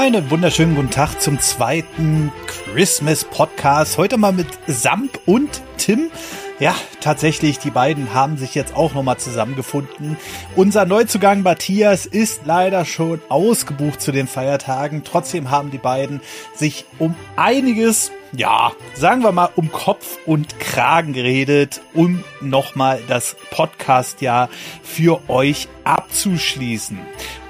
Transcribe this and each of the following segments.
Einen wunderschönen guten Tag zum zweiten Christmas Podcast. Heute mal mit Samp und Tim. Ja, tatsächlich, die beiden haben sich jetzt auch nochmal zusammengefunden. Unser Neuzugang Matthias ist leider schon ausgebucht zu den Feiertagen. Trotzdem haben die beiden sich um einiges, ja, sagen wir mal, um Kopf und Kragen geredet, um nochmal das Podcast-Jahr für euch abzuschließen.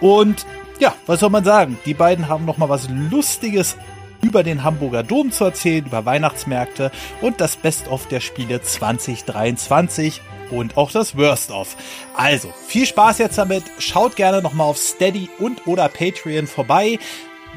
Und ja, was soll man sagen? Die beiden haben nochmal was Lustiges über den Hamburger Dom zu erzählen, über Weihnachtsmärkte und das Best-of der Spiele 2023 und auch das Worst-of. Also, viel Spaß jetzt damit. Schaut gerne nochmal auf Steady und oder Patreon vorbei.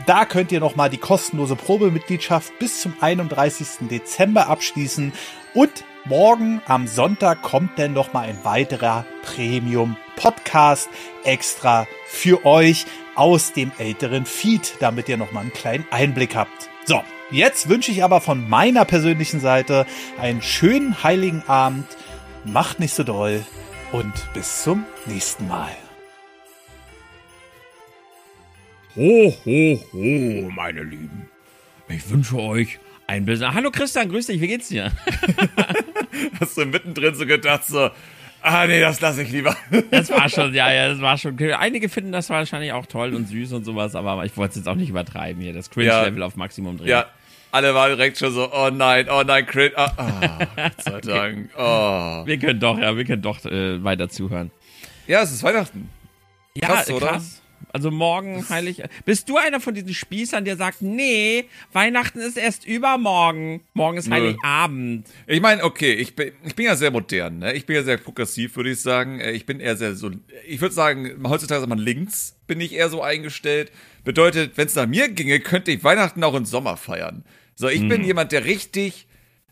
Da könnt ihr nochmal die kostenlose Probemitgliedschaft bis zum 31. Dezember abschließen und morgen am Sonntag kommt dann nochmal ein weiterer Premium Podcast extra für euch aus dem älteren Feed, damit ihr nochmal einen kleinen Einblick habt. So, jetzt wünsche ich aber von meiner persönlichen Seite einen schönen heiligen Abend. Macht nicht so doll und bis zum nächsten Mal. Ho, ho, ho, meine Lieben. Ich wünsche euch ein bisschen. Hallo Christian, grüß dich, wie geht's dir? Hast du mittendrin so gedacht, so, Ah, nee, das lasse ich lieber. Das war schon, ja, ja, das war schon. Einige finden das wahrscheinlich auch toll und süß und sowas, aber ich wollte es jetzt auch nicht übertreiben hier. Das Cringe-Level ja. auf Maximum drehen. Ja, alle waren direkt schon so, oh nein, oh nein, Cringe. Oh, oh, Gott sei Dank. Oh. Wir können doch, ja, wir können doch äh, weiter zuhören. Ja, es ist Weihnachten. Ja, krass, oder? Krass. Also morgen heilig. Bist du einer von diesen Spießern, der sagt, nee, Weihnachten ist erst übermorgen. Morgen ist. Heiligabend. Ich meine, okay, ich bin, ich bin ja sehr modern, ne? Ich bin ja sehr progressiv, würde ich sagen. Äh, ich bin eher sehr so. Ich würde sagen, heutzutage sagt man links, bin ich eher so eingestellt. Bedeutet, wenn es nach mir ginge, könnte ich Weihnachten auch im Sommer feiern. So, ich hm. bin jemand, der richtig.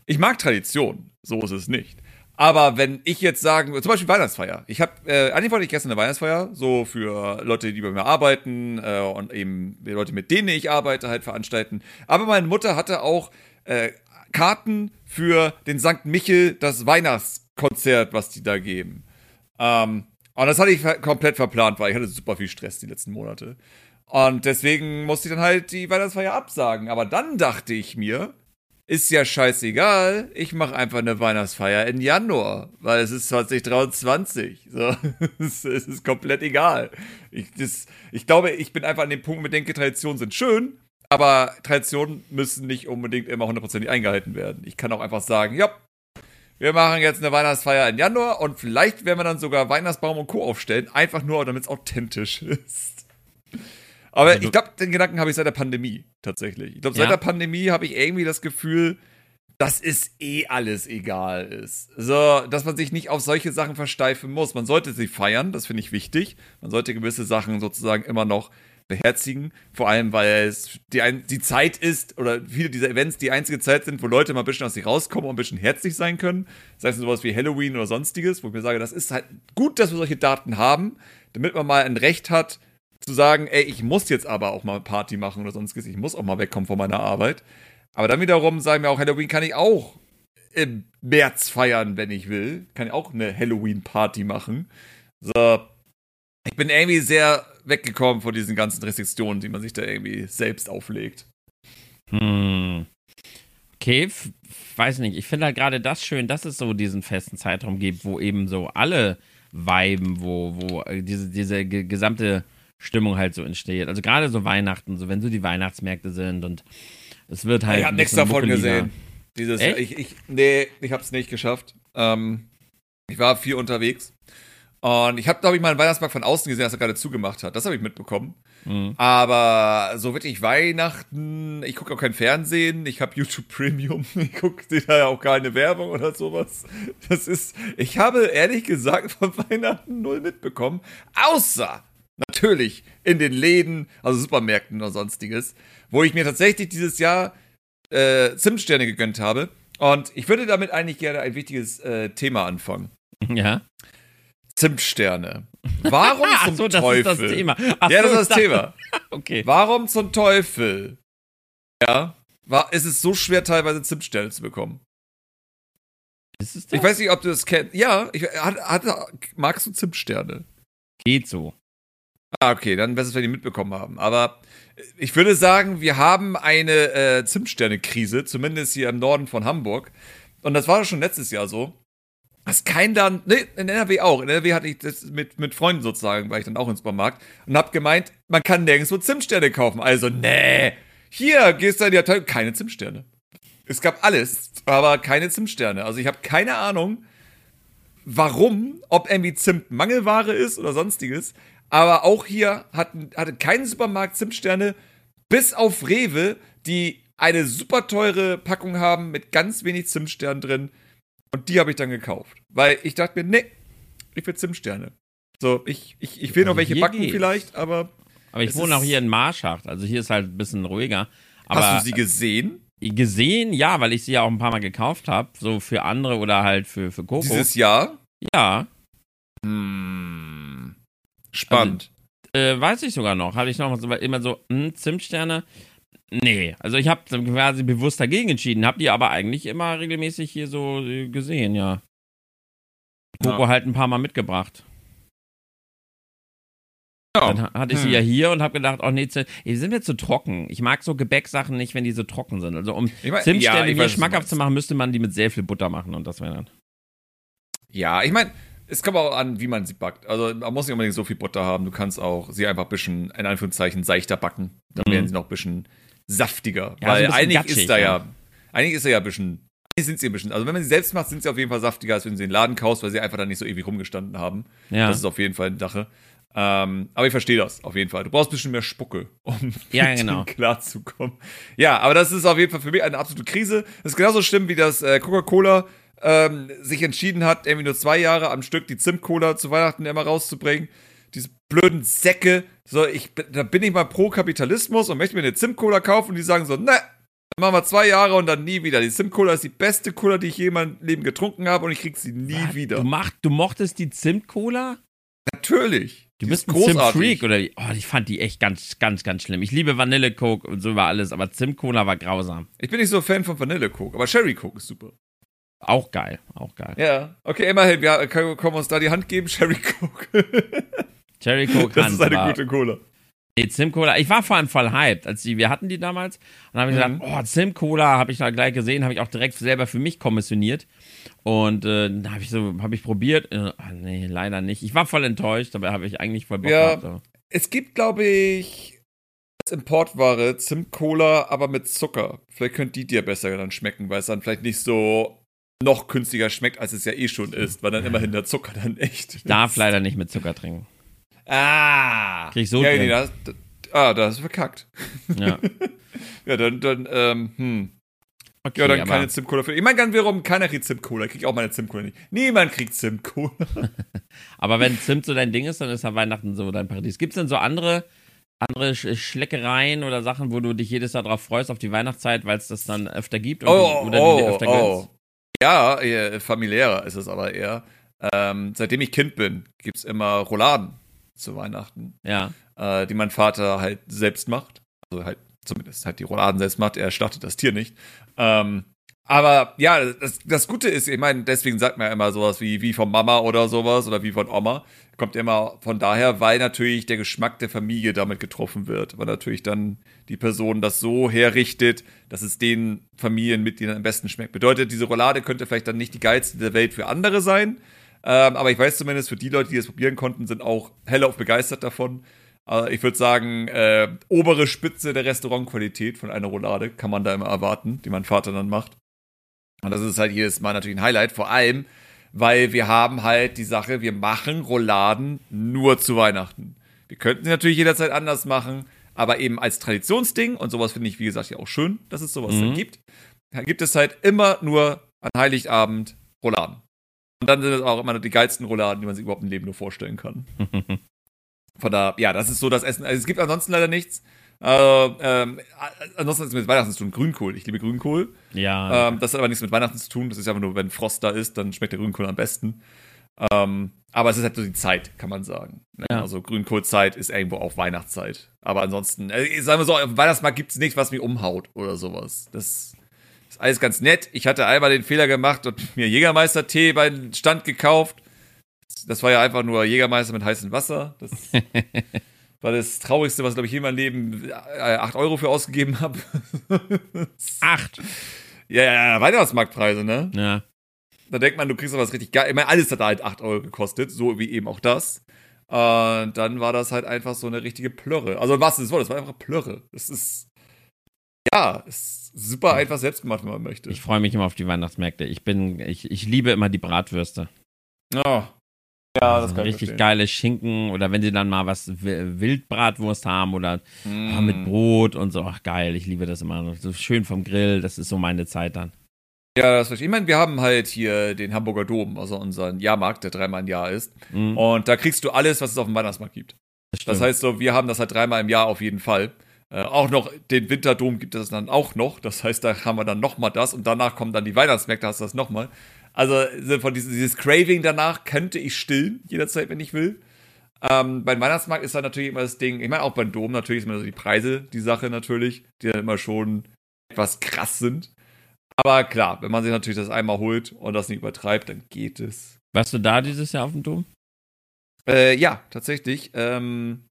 Ich mag Tradition. So ist es nicht. Aber wenn ich jetzt sagen, zum Beispiel Weihnachtsfeier. Ich habe, äh, eigentlich wollte ich gestern eine Weihnachtsfeier, so für Leute, die bei mir arbeiten äh, und eben Leute, mit denen ich arbeite, halt veranstalten. Aber meine Mutter hatte auch äh, Karten für den St. Michel, das Weihnachtskonzert, was die da geben. Ähm, und das hatte ich komplett verplant, weil ich hatte super viel Stress die letzten Monate. Und deswegen musste ich dann halt die Weihnachtsfeier absagen. Aber dann dachte ich mir, ist ja scheißegal, ich mache einfach eine Weihnachtsfeier in Januar, weil es ist 2023. So, es, ist komplett egal. Ich, das, ich glaube, ich bin einfach an dem Punkt, wo ich denke, Traditionen sind schön, aber Traditionen müssen nicht unbedingt immer hundertprozentig eingehalten werden. Ich kann auch einfach sagen, ja, wir machen jetzt eine Weihnachtsfeier in Januar und vielleicht werden wir dann sogar Weihnachtsbaum und Co. aufstellen, einfach nur, damit es authentisch ist. Aber also, ich glaube, den Gedanken habe ich seit der Pandemie tatsächlich. Ich glaube, seit ja. der Pandemie habe ich irgendwie das Gefühl, dass es eh alles egal ist. So, dass man sich nicht auf solche Sachen versteifen muss. Man sollte sie feiern, das finde ich wichtig. Man sollte gewisse Sachen sozusagen immer noch beherzigen. Vor allem, weil es die, die Zeit ist oder viele dieser Events die einzige Zeit sind, wo Leute mal ein bisschen aus sich rauskommen und ein bisschen herzlich sein können. Das heißt sowas wie Halloween oder sonstiges, wo ich mir sage, das ist halt gut, dass wir solche Daten haben, damit man mal ein Recht hat, zu sagen, ey, ich muss jetzt aber auch mal Party machen oder sonstiges, ich muss auch mal wegkommen von meiner Arbeit. Aber dann wiederum sagen wir auch, Halloween kann ich auch im März feiern, wenn ich will. Kann ich auch eine Halloween-Party machen. So, ich bin irgendwie sehr weggekommen von diesen ganzen Restriktionen, die man sich da irgendwie selbst auflegt. Hm. Okay, weiß nicht. Ich finde halt gerade das schön, dass es so diesen festen Zeitraum gibt, wo eben so alle viben, wo, wo äh, diese, diese gesamte Stimmung halt so entsteht. Also gerade so Weihnachten, so wenn so die Weihnachtsmärkte sind und es wird halt. Ich habe nichts davon gesehen. Dieses Jahr. Ich, ich, nee, ich habe es nicht geschafft. Ähm, ich war viel unterwegs. Und ich habe, glaube ich, mal einen Weihnachtsmarkt von außen gesehen, als er gerade zugemacht hat. Das habe ich mitbekommen. Mhm. Aber so wirklich Weihnachten, ich gucke auch kein Fernsehen, ich habe YouTube Premium, ich gucke da ja auch keine Werbung oder sowas. Das ist, ich habe ehrlich gesagt von Weihnachten null mitbekommen. Außer Natürlich in den Läden, also Supermärkten oder sonstiges, wo ich mir tatsächlich dieses Jahr äh, Zimtsterne gegönnt habe. Und ich würde damit eigentlich gerne ein wichtiges äh, Thema anfangen. Ja. Zimtsterne. Warum zum so, Teufel? Das ist das Thema. Ach ja, das ist das Thema. okay. Warum zum Teufel? Ja. War, ist es so schwer, teilweise Zimtsterne zu bekommen? Ist es das? Ich weiß nicht, ob du das kennst. Ja, ich, hat, hat, magst du Zimtsterne? Geht so. Ah, okay, dann besser, wenn die mitbekommen haben. Aber ich würde sagen, wir haben eine äh, Zimtsterne-Krise, zumindest hier im Norden von Hamburg. Und das war schon letztes Jahr so. Dass kein Land, ne, in NRW auch. In NRW hatte ich das mit, mit Freunden sozusagen, war ich dann auch im Supermarkt und hab gemeint, man kann nirgendwo Zimtsterne kaufen. Also, nee, hier gehst du in die Abteilung, keine Zimtsterne. Es gab alles, aber keine Zimtsterne. Also ich habe keine Ahnung, warum, ob irgendwie Zimt Mangelware ist oder sonstiges. Aber auch hier hatten, hatte kein Supermarkt Zimtsterne, bis auf Rewe, die eine super teure Packung haben mit ganz wenig Zimtsternen drin. Und die habe ich dann gekauft. Weil ich dachte mir, nee, ich will Zimtsterne. So, ich, ich, ich will noch Also welche hier backen geht's. vielleicht, aber. Aber ich wohne auch hier in Marschacht, also hier ist halt ein bisschen ruhiger. Aber hast du sie gesehen? gesehen, ja, weil ich sie ja auch ein paar Mal gekauft habe, so für andere oder halt für, für Coco. Dieses Jahr? ja, Hm. Spannend. äh, weiß ich sogar noch. Hatte ich noch so, immer so, hm, Zimtsterne. Nee, also ich habe quasi bewusst dagegen entschieden, habe die aber eigentlich immer regelmäßig hier so äh, gesehen, ja. Coco Ja. halt ein paar Mal mitgebracht. Ja. Dann ha- hatte ich sie Hm. ja hier und habe gedacht, oh nee, die sind mir zu trocken. Ich mag so Gebäcksachen nicht, wenn die so trocken sind. Also um Ich mein- Zimtsterne ja, du schmackhaft zu machen, müsste man die mit sehr viel Butter machen und das wäre dann. Ja, ich meine, es kommt auch an, wie man sie backt. Also man muss nicht unbedingt so viel Butter haben. Du kannst auch sie einfach ein bisschen, in Anführungszeichen, seichter backen. Dann Mhm. werden sie noch ein bisschen saftiger. Ja, Weil bisschen eigentlich gatschig, ist da ja, ja. eigentlich ist da ja ein bisschen, eigentlich sind sie ein bisschen, also wenn man sie selbst macht, sind sie auf jeden Fall saftiger, als wenn du sie in den Laden kaufst, weil sie einfach dann nicht so ewig rumgestanden haben. Ja. Das ist auf jeden Fall eine Sache. Ähm, aber ich verstehe das auf jeden Fall. Du brauchst ein bisschen mehr Spucke, um Ja, genau. klarzukommen. Ja, aber das ist auf jeden Fall für mich eine absolute Krise. Das ist genauso schlimm, wie das äh, Coca-Cola ähm, sich entschieden hat, irgendwie nur zwei Jahre am Stück die Zimt-Cola zu Weihnachten immer rauszubringen. Diese blöden Säcke. So, ich, da bin ich mal pro Kapitalismus und möchte mir eine Zimt-Cola kaufen und die sagen so, ne, dann machen wir zwei Jahre und dann nie wieder. Die Zimt-Cola ist die beste Cola, die ich je in meinem Leben getrunken habe und ich krieg sie nie Was? wieder. Du, macht, du mochtest die Zimt-Cola? Natürlich. Du Die bist ist ein Zimt-Freak oder wie? Oh, ich fand die echt ganz, ganz, ganz schlimm. Ich liebe Vanille-Coke und so über alles, aber Zimt-Cola war grausam. Ich bin nicht so Fan von Vanille-Coke, aber Sherry-Coke ist super. Auch geil, auch geil. Ja, okay, immerhin, wir können, können wir uns da die Hand geben, Sherry Coke. Cherry Coke Das Hand ist eine war- gute Cola. Nee, Zimt-Cola. Ich war vor allem voll hyped, als die, wir hatten die damals. Und dann habe ich Mhm. gesagt, oh, Zimt-Cola habe ich da gleich gesehen, habe ich auch direkt selber für mich kommissioniert. Und äh, habe ich so, habe ich probiert. Äh, ah, nee, leider nicht. Ich war voll enttäuscht, dabei habe ich eigentlich voll Bock Ja. gehabt. Es gibt, glaube ich, als Importware Zimt-Cola, aber mit Zucker. Vielleicht könnte die dir besser dann schmecken, weil es dann vielleicht nicht so noch günstiger schmeckt, als es ja eh schon ist, weil dann immerhin der Zucker dann echt. Ich darf leider nicht mit Zucker trinken. Ah! Krieg ich so ja, nee, das, das, Ah, da hast du verkackt. Ja. Ja, dann, dann, ähm, hm. Okay, Ja, dann keine Zimt-Cola für. Ich meine, ganz warum keiner kriegt Zimt-Cola. Ich krieg auch meine Zimt-Cola nicht. Niemand kriegt Zimt-Cola. aber wenn Zimt so dein Ding ist, dann ist ja Weihnachten so dein Paradies. Gibt es denn so andere, andere Sch Schleckereien oder Sachen, wo du dich jedes Jahr drauf freust, auf die Weihnachtszeit, weil es das dann öfter gibt Oh, oder oh, dir öfter oh. gönnst? Ja, eher familiärer ist es aber eher. Ähm, seitdem ich Kind bin, gibt's immer Rouladen zu Weihnachten, Ja. äh, die mein Vater halt selbst macht. Also halt zumindest halt die Rouladen selbst macht. Er schlachtet das Tier nicht. Ähm, aber ja, das, das Gute ist, ich meine, deswegen sagt man ja immer sowas wie, wie von Mama oder sowas oder wie von Oma. Kommt immer von daher, weil natürlich der Geschmack der Familie damit getroffen wird. Weil natürlich dann die Person das so herrichtet, dass es den Familienmitgliedern am besten schmeckt. Bedeutet, diese Roulade könnte vielleicht dann nicht die geilste der Welt für andere sein. Ähm, aber ich weiß zumindest, für die Leute, die es probieren konnten, sind auch hellauf begeistert davon. Äh, ich würde sagen, äh, obere Spitze der Restaurantqualität von einer Roulade kann man da immer erwarten, die mein Vater dann macht. Und das ist halt jedes Mal natürlich ein Highlight, vor allem, weil wir haben halt die Sache, wir machen Rouladen nur zu Weihnachten. Wir könnten sie natürlich jederzeit anders machen, aber eben als Traditionsding, und sowas finde ich, wie gesagt, ja auch schön, dass es sowas Mhm. dann gibt, gibt es halt immer nur an Heiligabend Rouladen. Und dann sind es auch immer die geilsten Rouladen, die man sich überhaupt im Leben nur vorstellen kann. Von da, ja, das ist so das Essen. Also es gibt ansonsten leider nichts. Äh, ähm, ansonsten hat es mit Weihnachten zu tun. Grünkohl. Ich liebe Grünkohl. Ja. Ähm, das hat aber nichts mit Weihnachten zu tun. Das ist einfach nur, wenn Frost da ist, dann schmeckt der Grünkohl am besten. Ähm, aber es ist halt so die Zeit, kann man sagen. Ne? Ja. Also Grünkohlzeit ist irgendwo auch Weihnachtszeit. Aber ansonsten, äh, sagen wir so, auf dem Weihnachtsmarkt gibt es nichts, was mich umhaut oder sowas. Das ist alles ganz nett. Ich hatte einmal den Fehler gemacht und mir Jägermeister-Tee beim Stand gekauft. Das war ja einfach nur Jägermeister mit heißem Wasser. Das war das Traurigste, was, glaube ich, je in meinem Leben äh, 8 Euro für ausgegeben habe. Acht. ja, ja, ja, Weihnachtsmarktpreise, ne? Ja. Da denkt man, du kriegst was richtig geil. Ich meine, alles hat halt 8 Euro gekostet, so wie eben auch das. Und dann war das halt einfach so eine richtige Plörre. Also was ist das Wort? Das war einfach Plörre. Das ist. Ja, ist super einfach selbst gemacht, wenn man möchte. Ich freue mich immer auf die Weihnachtsmärkte. Ich bin, ich, ich liebe immer die Bratwürste. Oh. Ja, das Also kann ich richtig geile Schinken oder wenn sie dann mal was Wi- Wildbratwurst haben oder Mm. ah, mit Brot und so. Ach geil, ich liebe das immer. So schön vom Grill, das ist so meine Zeit dann. Ja, das verstehe ich. Ich meine, wir haben halt hier den Hamburger Dom, also unseren Jahrmarkt, der dreimal im Jahr ist. Mhm, Und da kriegst du alles, was es auf dem Weihnachtsmarkt gibt. das Das heißt so, wir haben das halt dreimal im Jahr auf jeden Fall. Äh, auch noch den Winterdom gibt es dann auch noch. Das heißt, da haben wir dann noch mal das und danach kommen dann die Weihnachtsmärkte, hast du das noch mal. Also so von dieses, dieses Craving danach könnte ich stillen jederzeit, wenn ich will. Ähm, beim Weihnachtsmarkt ist dann natürlich immer das Ding. Ich meine auch beim Dom natürlich ist immer so die Preise die Sache natürlich, die dann immer schon etwas krass sind. Aber klar, wenn man sich natürlich das einmal holt und das nicht übertreibt, dann geht es. Warst du da dieses Jahr auf dem Dom? Äh, ja, tatsächlich. Ähm,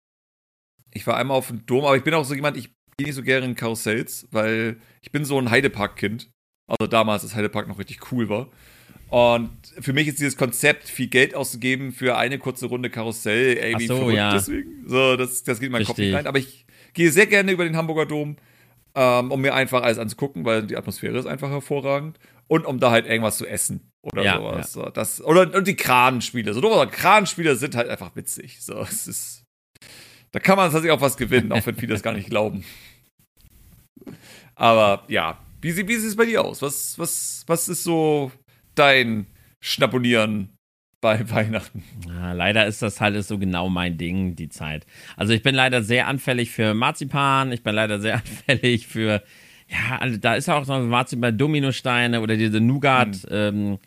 ich war einmal auf dem Dom, aber ich bin auch so jemand, ich gehe nicht so gerne in Karussells, weil ich bin so ein Heidepark-Kind. Also damals, als Heidepark noch richtig cool war. Und für mich ist dieses Konzept, viel Geld auszugeben für eine kurze Runde Karussell, irgendwie so, verrückt ja. deswegen. So, das, das geht in meinen Kopf nicht rein. Aber ich gehe sehr gerne über den Hamburger Dom, ähm, um mir einfach alles anzugucken, weil die Atmosphäre ist einfach hervorragend. Und um da halt irgendwas zu essen oder Ja, sowas. So, das, oder und die Kranenspiele. So, oder Kranenspiele sind halt einfach witzig. So, es ist. Da kann man tatsächlich auch was gewinnen, auch wenn viele das gar nicht glauben. Aber ja, wie, wie sieht es bei dir aus? Was, was, was ist so dein Schnapponieren bei Weihnachten? Ja, leider ist das halt so genau mein Ding, die Zeit. Also ich bin leider sehr anfällig für Marzipan, ich bin leider sehr anfällig für, ja, also da ist auch so Marzipan, Dominosteine oder diese Nougat, ähm,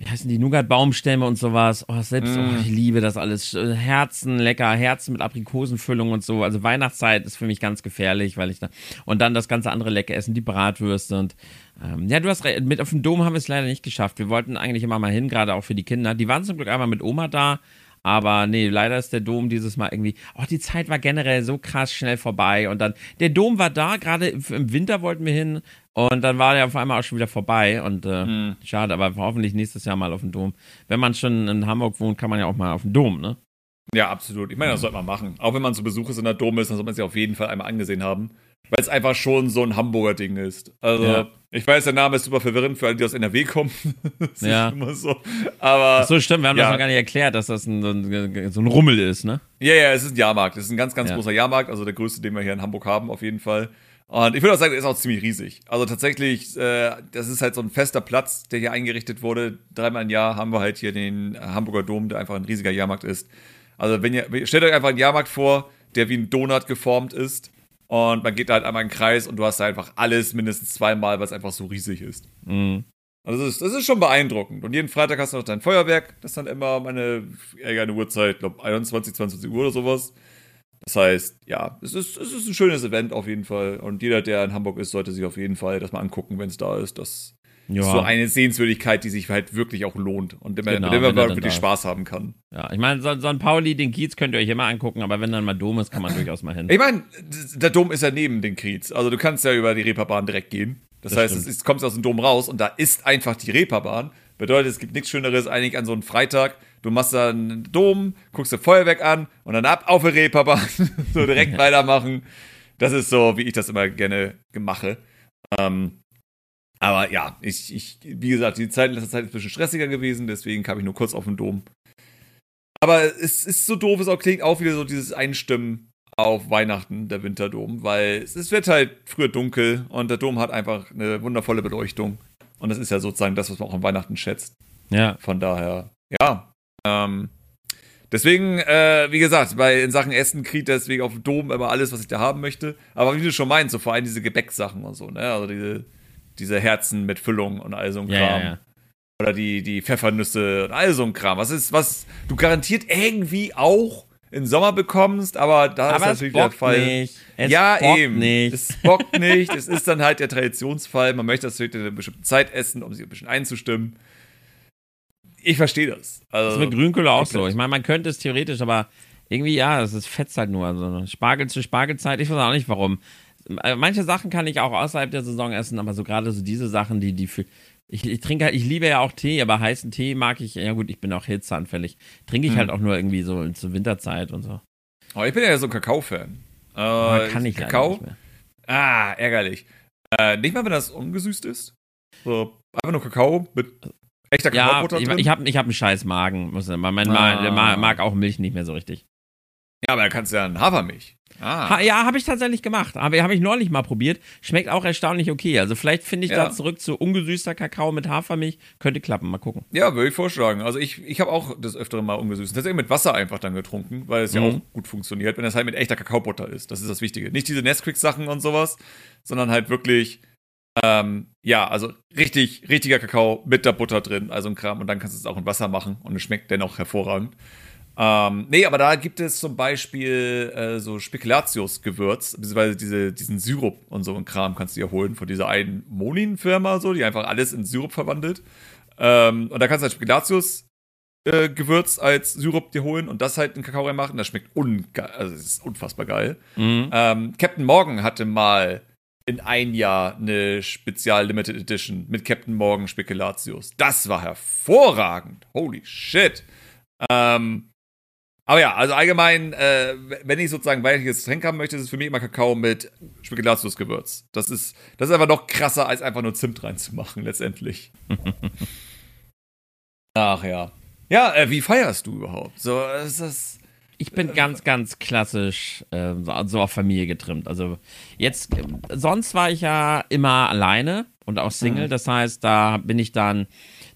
wie heißen die, Nougat-Baumstämme und sowas. Oh, selbst, Mm. oh, ich liebe das alles. Äh, Herzen, lecker, Herzen mit Aprikosenfüllung und so. Also Weihnachtszeit ist für mich ganz gefährlich, weil ich da, und dann das ganze andere lecker essen, die Bratwürste und, ähm, ja, du hast recht, mit auf dem Dom haben wir es leider nicht geschafft. Wir wollten eigentlich immer mal hin, gerade auch für die Kinder. Die waren zum Glück einmal mit Oma da, aber nee, leider ist der Dom dieses Mal irgendwie. Oh, die Zeit war generell so krass schnell vorbei. Und dann, der Dom war da, gerade im Winter wollten wir hin. Und dann war der auf einmal auch schon wieder vorbei. Und äh, schade, aber hoffentlich nächstes Jahr mal auf dem Dom. Wenn man schon in Hamburg wohnt, kann man ja auch mal auf dem Dom, ne? Ja, absolut. Ich meine, das sollte man machen. Auch wenn man zu Besuch ist in der Dom ist, dann sollte man sich auf jeden Fall einmal angesehen haben. Weil es einfach schon so ein Hamburger Ding ist. Also, Ja. ich weiß, der Name ist super verwirrend für alle, die aus NRW kommen. das Ja. ist immer so. Aber. Ach so, stimmt, wir haben Ja. das noch gar nicht erklärt, dass das ein, so, ein, so ein Rummel ist, ne? Ja, ja, es ist ein Jahrmarkt. Es ist ein ganz, ganz Ja. großer Jahrmarkt, also der größte, den wir hier in Hamburg haben, auf jeden Fall. Und ich würde auch sagen, der ist auch ziemlich riesig. Also tatsächlich, äh, das ist halt so ein fester Platz, der hier eingerichtet wurde. Dreimal im Jahr haben wir halt hier den Hamburger Dom, der einfach ein riesiger Jahrmarkt ist. Also wenn ihr, stellt euch einfach einen Jahrmarkt vor, der wie ein Donut geformt ist. Und man geht da halt einmal in den Kreis und du hast da einfach alles mindestens zweimal, weil es einfach so riesig ist. Mhm. Also das ist, das ist schon beeindruckend. Und jeden Freitag hast du noch dein Feuerwerk. Das ist dann immer um eine, eine Uhrzeit, glaube 21, 22 Uhr oder sowas. Das heißt, ja, es ist, es ist ein schönes Event auf jeden Fall. Und jeder, der in Hamburg ist, sollte sich auf jeden Fall das mal angucken, wenn es da ist. Das Ja. ist so eine Sehenswürdigkeit, die sich halt wirklich auch lohnt. Und mit Genau, der wenn man wirklich Spaß haben kann. ja, ich meine, so, so ein Pauli, den Kiez könnt ihr euch immer angucken, aber wenn dann mal Dom ist, kann man durchaus mal hin. Ich meine, der Dom ist ja neben den Kiez. Also du kannst ja über die Reeperbahn direkt gehen. Das, Das heißt, es stimmt. ist, kommst aus dem Dom raus und da ist einfach die Reeperbahn. Bedeutet, es gibt nichts Schöneres eigentlich an so einem Freitag. Du machst dann einen Dom, guckst dir Feuerwerk an und dann ab auf die Reeperbahn. so direkt weitermachen. Das ist so, wie ich das immer gerne mache. Ähm, aber ja, ich, ich, wie gesagt, die Zeit in letzter Zeit ist ein bisschen stressiger gewesen, deswegen kam ich nur kurz auf den Dom. Aber es ist so doof, es auch klingt auch wieder so dieses Einstimmen auf Weihnachten, der Winterdom, weil es, es wird halt früher dunkel und der Dom hat einfach eine wundervolle Beleuchtung. Und das ist ja sozusagen das, was man auch an Weihnachten schätzt. Ja, Von daher, ja. Ähm, deswegen, äh, wie gesagt, bei in Sachen Essen kriegt deswegen auf dem Dom immer alles, was ich da haben möchte. Aber wie du schon meinst, so vor allem diese Gebäcksachen und so, ne? Also diese, diese Herzen mit Füllung und all so ein Kram. ja, ja, ja. Oder die, die Pfeffernüsse und all so ein Kram. Was ist, was du garantiert irgendwie auch im Sommer bekommst, aber da Aber ist natürlich der Fall. nicht. Es ja, bockt eben. nicht. Es bockt nicht. es ist dann halt der Traditionsfall. Man möchte das natürlich in einer bestimmten Zeit essen, um sich ein bisschen einzustimmen. Ich verstehe das. Das Also, ist mit Grünkohle auch so. Ich meine, man könnte es theoretisch, aber Irgendwie, ja, es ist fetzt halt nur. Also Spargel zu Spargelzeit, ich weiß auch nicht warum. Äh, manche Sachen kann ich auch außerhalb der Saison essen, aber so gerade so diese Sachen, die, die für. Ich, ich trinke halt, ich liebe ja auch Tee, aber heißen Tee mag ich, ja gut, ich bin auch hitzeanfällig. Trinke ich Hm. halt auch nur irgendwie so zur Winterzeit und so. Aber ich bin ja so ein Kakao-Fan. Äh, kann ich Kakao? nicht mehr. Ah, ärgerlich. Äh, nicht mal, wenn das ungesüßt ist. So, einfach nur Kakao mit echter Ja, Kakaobutter ich, drin. ich habe ich hab einen scheiß Magen. Muss, mein Mann Ah. mag, mag auch Milch nicht mehr so richtig. ja, aber da kannst du ja einen Hafermilch. Ah. Ha, ja, habe ich tatsächlich gemacht. Habe ich neulich mal probiert. Schmeckt auch erstaunlich okay. Also vielleicht finde ich Ja. da zurück zu ungesüßter Kakao mit Hafermilch. Könnte klappen. Mal gucken. Ja, würde ich vorschlagen. Also ich, ich habe auch das öfteren mal ungesüßt. Tatsächlich mit Wasser einfach dann getrunken, weil es ja Mhm. auch gut funktioniert, wenn das halt mit echter Kakaobutter ist. Das ist das Wichtige. Nicht diese Nesquik-Sachen und sowas, sondern halt wirklich, ähm, ja, also richtig, richtiger Kakao mit der Butter drin, also ein Kram. Und dann kannst du es auch in Wasser machen und es schmeckt dennoch hervorragend. Ähm, nee, aber da gibt es zum Beispiel äh, so Spekulatius-Gewürz, beziehungsweise diese, diesen Sirup und so ein Kram kannst du dir holen von dieser einen Monin-Firma, so, die einfach alles in Sirup verwandelt. Ähm, und da kannst du halt Spekulatius äh, Gewürz als Sirup dir holen und das halt in Kakao reinmachen. Das schmeckt ungeil, also es ist unfassbar geil. Mhm. Ähm, Captain Morgan hatte mal in ein Jahr eine Spezial Limited Edition mit Captain Morgan Spekulatius. Das war hervorragend. Holy shit. Ähm, aber ja, also allgemein, äh, wenn ich sozusagen weiches Getränk haben möchte, ist es für mich immer Kakao mit Spekulatius-Gewürz. Das ist, das ist einfach noch krasser, als einfach nur Zimt reinzumachen, letztendlich. Ach ja. Ja, äh, wie feierst du überhaupt? So, ist das. Ich bin ganz, ganz klassisch äh, so, auf Familie getrimmt. Also jetzt, äh, sonst war ich ja immer alleine und auch Single. Das heißt, da bin ich dann,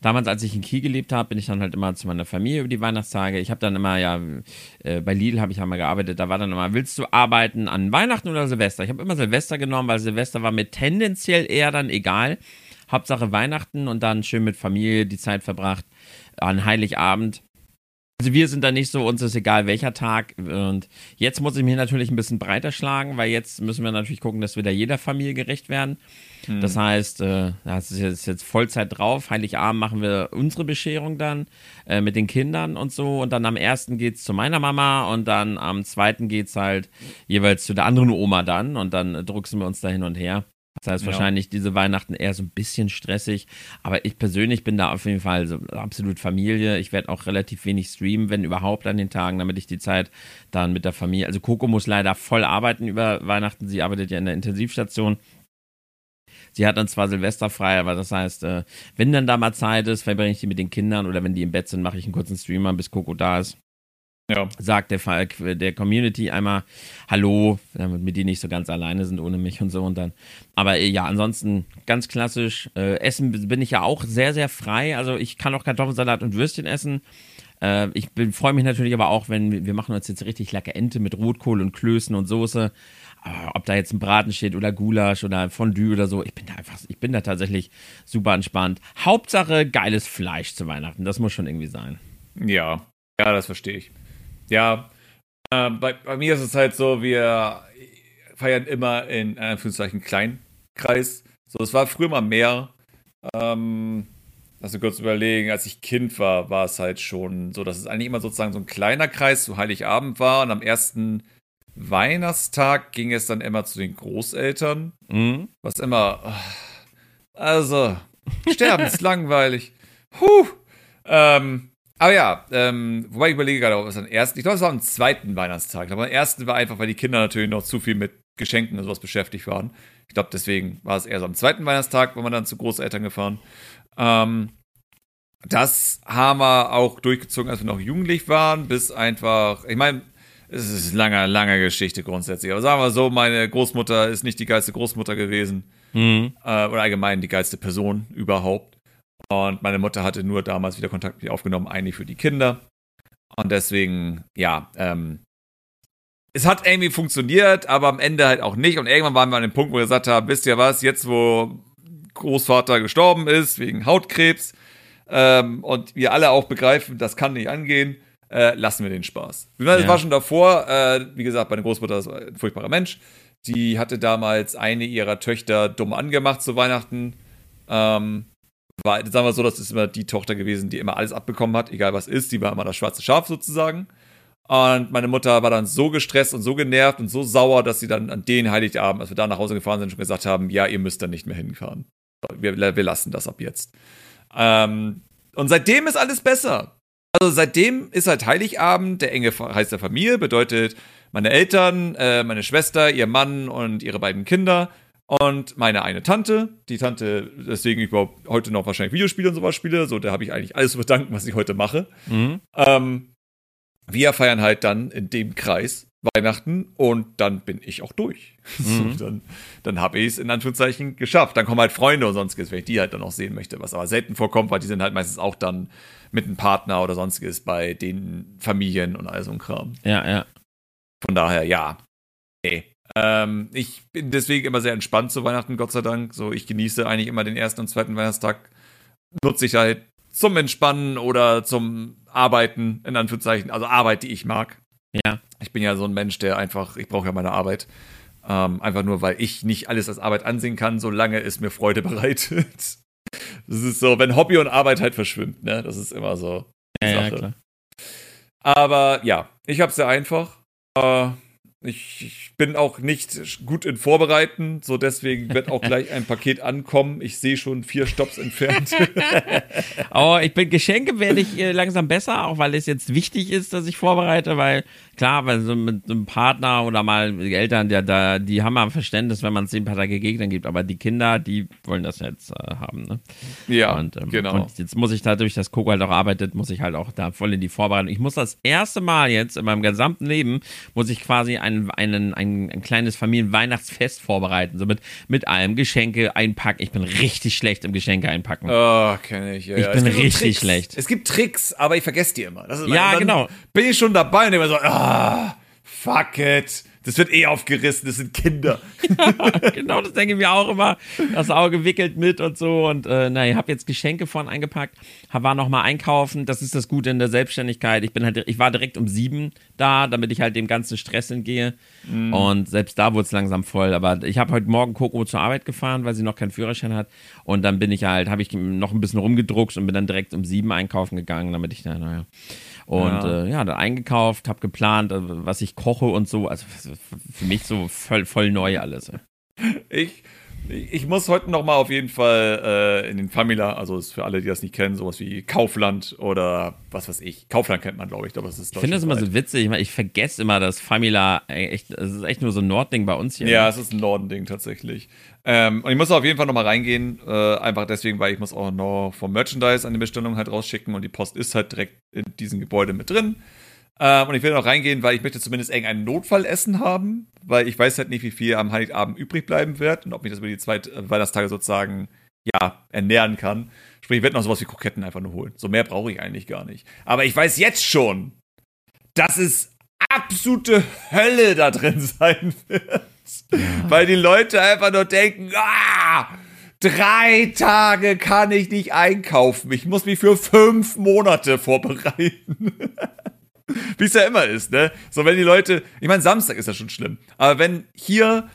damals als ich in Kiel gelebt habe, bin ich dann halt immer zu meiner Familie über die Weihnachtstage. Ich habe dann immer, ja, äh, bei Lidl habe ich ja mal gearbeitet, da war dann immer, willst du arbeiten an Weihnachten oder Silvester? Ich habe immer Silvester genommen, weil Silvester war mir tendenziell eher dann egal. Hauptsache Weihnachten und dann schön mit Familie die Zeit verbracht an Heiligabend. Also wir sind da nicht so, uns ist egal welcher Tag. Und jetzt muss ich mich natürlich ein bisschen breiter schlagen, weil jetzt müssen wir natürlich gucken, dass wir da jeder Familie gerecht werden. Das heißt, äh, das ist jetzt, jetzt Vollzeit drauf. Heiligabend machen wir unsere Bescherung dann äh, mit den Kindern und so. Und dann am ersten geht's zu meiner Mama und dann am zweiten geht's halt jeweils zu der anderen Oma dann. Und dann drucksen wir uns da hin und her. Das heißt, Ja. wahrscheinlich diese Weihnachten eher so ein bisschen stressig. Aber ich persönlich bin da auf jeden Fall so absolut Familie. Ich werde auch relativ wenig streamen, wenn überhaupt an den Tagen, damit ich die Zeit dann mit der Familie. Also Coco muss leider voll arbeiten über Weihnachten. Sie arbeitet ja in der Intensivstation. Sie hat dann zwar Silvester frei, aber das heißt, äh, wenn dann da mal Zeit ist, verbringe ich die mit den Kindern oder wenn die im Bett sind, mache ich einen kurzen Streamer, bis Coco da ist Ja. sagt der, Falk der Community einmal Hallo, damit die nicht so ganz alleine sind ohne mich und so und dann. Aber äh, ja, ansonsten ganz klassisch. Äh, essen bin ich ja auch sehr, sehr frei. Also ich kann auch Kartoffelsalat und Würstchen essen. Äh, ich freue mich natürlich aber auch, wenn wir, wir machen uns jetzt richtig lecker Ente mit Rotkohl und Klößen und Soße. Aber ob da jetzt ein Braten steht oder Gulasch oder Fondue oder so, ich bin da einfach, ich bin da tatsächlich super entspannt. Hauptsache geiles Fleisch zu Weihnachten, das muss schon irgendwie sein. Ja, ja, das verstehe ich. Ja, äh, bei, bei mir ist es halt so, wir feiern immer in Anführungszeichen Kleinkreis. So, es war früher mal mehr. Ähm, lass mich kurz überlegen, als ich Kind war, war es halt schon so, dass es eigentlich immer sozusagen so ein kleiner Kreis zu Heiligabend war und am ersten Weihnachtstag ging es dann immer zu den Großeltern. Mhm. Was immer. Also, sterbenslangweilig. Huh. Ähm, aber ja, ähm, wobei ich überlege gerade, ob es am ersten, ich glaube, es war am zweiten Weihnachtstag. Aber am ersten war einfach, weil die Kinder natürlich noch zu viel mit Geschenken und sowas beschäftigt waren. Ich glaube, deswegen war es eher so am zweiten Weihnachtstag, wenn wir dann zu Großeltern gefahren. Ähm, das haben wir auch durchgezogen, als wir noch jugendlich waren, bis einfach, ich meine, es ist eine lange, lange Geschichte grundsätzlich. Aber sagen wir so, meine Großmutter ist nicht die geilste Großmutter gewesen. Mhm. Äh, oder allgemein die geilste Person überhaupt. Und meine Mutter hatte nur damals wieder Kontakt mit aufgenommen, eigentlich für die Kinder. Und deswegen, ja, ähm, es hat irgendwie funktioniert, aber am Ende halt auch nicht. Und irgendwann waren wir an dem Punkt, wo wir gesagt haben, wisst ihr was, jetzt wo Großvater gestorben ist, wegen Hautkrebs, ähm, und wir alle auch begreifen, das kann nicht angehen, äh, lassen wir den Spaß. Das Ja. war schon davor, äh, wie gesagt, meine Großmutter ist ein furchtbarer Mensch. Die hatte damals eine ihrer Töchter dumm angemacht zu Weihnachten. Ähm, war, sagen wir so, das ist immer die Tochter gewesen, die immer alles abbekommen hat, egal was ist. Die war immer das schwarze Schaf sozusagen. Und meine Mutter war dann so gestresst und so genervt und so sauer, dass sie dann an den Heiligabend, als wir da nach Hause gefahren sind, schon gesagt haben, ja, ihr müsst dann nicht mehr hinfahren. Wir, wir lassen das ab jetzt. Ähm, und seitdem ist alles besser. Also seitdem ist halt Heiligabend der enge Kreis der Familie, bedeutet meine Eltern, äh, meine Schwester, ihr Mann und ihre beiden Kinder und meine eine Tante. Die Tante, deswegen ich überhaupt heute noch wahrscheinlich Videospiele und sowas spiele. So, da habe ich eigentlich alles zu bedanken, was ich heute mache. Mhm. Ähm, wir feiern halt dann in dem Kreis Weihnachten und dann bin ich auch durch. Mhm. So, dann dann habe ich es in Anführungszeichen geschafft. Dann kommen halt Freunde und sonstiges, wenn ich die halt dann auch sehen möchte, was aber selten vorkommt, weil die sind halt meistens auch dann mit einem Partner oder sonstiges bei den Familien und all so ein Kram. Ja, ja. Von daher, ja. Nee. Ähm, ich bin deswegen immer sehr entspannt zu Weihnachten, Gott sei Dank. So, ich genieße eigentlich immer den ersten und zweiten Weihnachtstag. Nutze ich halt zum Entspannen oder zum Arbeiten, in Anführungszeichen. Also Arbeit, die ich mag. Ja. Ich bin ja so ein Mensch, der einfach, ich brauche ja meine Arbeit. Ähm, einfach nur, weil ich nicht alles als Arbeit ansehen kann, solange es mir Freude bereitet. Das ist so, wenn Hobby und Arbeit halt verschwimmt, ne? Das ist immer so. die Ja, ja. Aber ja, ich habe sehr einfach. Äh, ich, ich bin auch nicht gut in Vorbereiten, so deswegen wird auch gleich ein Paket ankommen. Ich sehe schon vier Stops entfernt. Aber ich bin Geschenke werde ich äh, langsam besser, auch weil es jetzt wichtig ist, dass ich vorbereite, weil klar, weil so mit einem Partner oder mal die Eltern, der da, die haben ja Verständnis, wenn man es ein paar Tage Gegner gibt, aber die Kinder, die wollen das jetzt äh, haben, ne? ja, und, ähm, genau. und jetzt muss ich dadurch, dass Coco halt auch arbeitet, muss ich halt auch da voll in die Vorbereitung. Ich muss das erste Mal jetzt in meinem gesamten Leben, muss ich quasi einen, einen, ein, ein kleines Familienweihnachtsfest vorbereiten. So mit, mit allem Geschenke einpacken. Ich bin richtig schlecht im Geschenke einpacken. Oh, kenne ich. Ja, Ich ja. bin so richtig Tricks. schlecht. Es gibt Tricks, aber ich vergesse die immer. Das ist Ja, genau. Bin ich schon dabei und immer so, ah, fuck it. Das wird eh aufgerissen, das sind Kinder. genau, das denke ich mir auch immer. Das Auge wickelt mit und so. Und äh, na, ich habe jetzt Geschenke vorhin eingepackt, war noch mal einkaufen. Das ist das Gute in der Selbstständigkeit. Ich bin halt, ich war direkt um sieben da, damit ich halt dem ganzen Stress entgehe. Und selbst da wurde es langsam voll. Aber ich habe heute Morgen Coco zur Arbeit gefahren, weil sie noch keinen Führerschein hat. Und dann bin ich halt, habe ich noch ein bisschen rumgedruckt und bin dann direkt um sieben einkaufen gegangen, damit ich da, naja. Und Ja. äh, ja, dann eingekauft, habe geplant, äh, was ich koche und so. Also für mich so voll, voll neu alles. Ich, ich muss heute noch mal auf jeden Fall äh, in den Famila, also ist für alle, die das nicht kennen, sowas wie Kaufland oder was weiß ich. Kaufland kennt man, glaube ich, aber es ist Ich finde das immer so witzig. Ich, meine, ich vergesse immer, dass Famila echt, es ist echt nur so ein Nordding bei uns hier. Ja, ne? es ist ein Norden-Ding tatsächlich. Ähm, und ich muss auf jeden Fall noch mal reingehen, äh, einfach deswegen, weil ich muss auch noch vom Merchandise eine Bestellung halt rausschicken und die Post ist halt direkt in diesem Gebäude mit drin. Ähm, und ich will noch reingehen, weil ich möchte zumindest irgendein Notfallessen haben, weil ich weiß halt nicht, wie viel am Heiligabend übrig bleiben wird und ob mich das über die zwei äh, Weihnachtstage sozusagen ja, ernähren kann. Sprich, ich werde noch sowas wie Kroketten einfach nur holen. So mehr brauche ich eigentlich gar nicht. Aber ich weiß jetzt schon, dass es absolute Hölle da drin sein wird. Weil die Leute einfach nur denken, ah, drei Tage kann ich nicht einkaufen. Ich muss mich für fünf Monate vorbereiten. Wie es ja immer ist, ne? So, wenn die Leute, ich meine, Samstag ist ja schon schlimm, aber wenn hier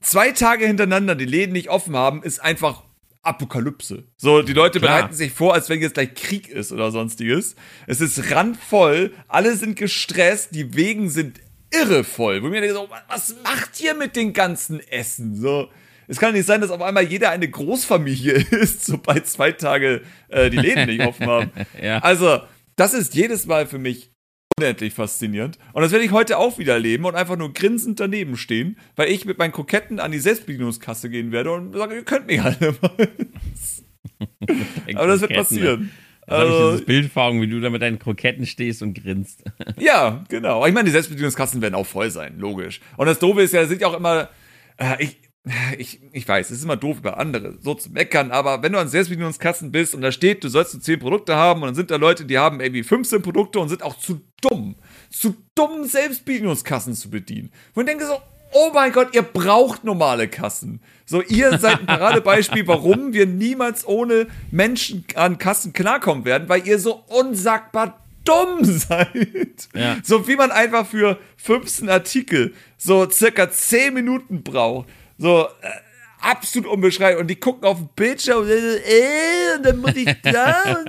zwei Tage hintereinander die Läden nicht offen haben, ist einfach Apokalypse. So, die Leute Klar. bereiten sich vor, als wenn jetzt gleich Krieg ist oder sonstiges. Es ist randvoll, alle sind gestresst, die Wegen sind irrevoll. Wo ich mir denke, so, was macht ihr mit den ganzen Essen? So, es kann nicht sein, dass auf einmal jeder eine Großfamilie ist, sobald zwei Tage äh, die Läden nicht offen haben. Ja. Also, das ist jedes Mal für mich unendlich faszinierend. Und das werde ich heute auch wieder erleben und einfach nur grinsend daneben stehen, weil ich mit meinen Kroketten an die Selbstbedienungskasse gehen werde und sage, ihr könnt mich alle mal. Aber das wird Kroketten, passieren. Ne? Jetzt habe ich Also, dieses Bild vor Augen, wie du da mit deinen Kroketten stehst und grinst. ja, genau. Ich meine, die Selbstbedienungskassen werden auch voll sein, logisch. Und das Doofe ist ja, da sind ja auch immer, äh, ich, ich, ich weiß, es ist immer doof über andere so zu meckern, aber wenn du an Selbstbedienungskassen bist und da steht, du sollst nur 10 Produkte haben und dann sind da Leute, die haben irgendwie 15 Produkte und sind auch zu dumm, zu dumm, Selbstbedienungskassen zu bedienen. Und ich denke so, oh mein Gott, ihr braucht normale Kassen. So, ihr seid ein Paradebeispiel, warum wir niemals ohne Menschen an Kassen klarkommen werden, weil ihr so unsagbar dumm seid. Ja. So wie man einfach für 15 Artikel so circa 10 Minuten braucht. So, äh, absolut unbeschreiblich. Und die gucken auf den Bildschirm und, äh, und dann muss ich da.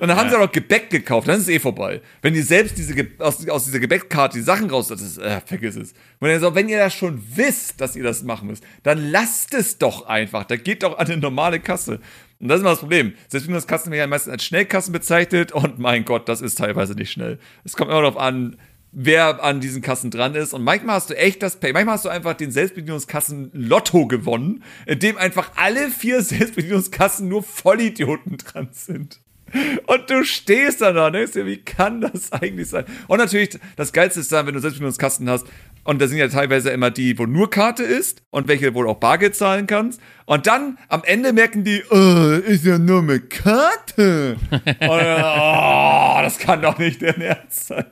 und dann haben sie auch noch Gebäck gekauft. Dann ist es eh vorbei. Wenn die selbst diese Ge aus, aus dieser Gebäckkarte die Sachen raus, das ist, äh, vergiss es. Und dann so, wenn ihr das schon wisst, dass ihr das machen müsst, dann lasst es doch einfach. Da geht doch an eine normale Kasse. Und das ist immer das Problem. Selbstbedienungskassen werden ja meistens als Schnellkassen bezeichnet und mein Gott, das ist teilweise nicht schnell. Es kommt immer darauf an, wer an diesen Kassen dran ist. Und manchmal hast du echt das Pay. Manchmal hast du einfach den Selbstbedienungskassen Lotto gewonnen, in dem einfach alle vier Selbstbedienungskassen nur Vollidioten dran sind. Und du stehst da und denkst dir, wie kann das eigentlich sein? Und natürlich, das Geilste ist dann, wenn du Selbstbedienungskasten hast, und da sind ja teilweise immer die, wo nur Karte ist und welche, wo du auch Bargeld zahlen kannst. Und dann am Ende merken die, oh, ist ja nur mit Karte. und, oh, das kann doch nicht der Ernst sein.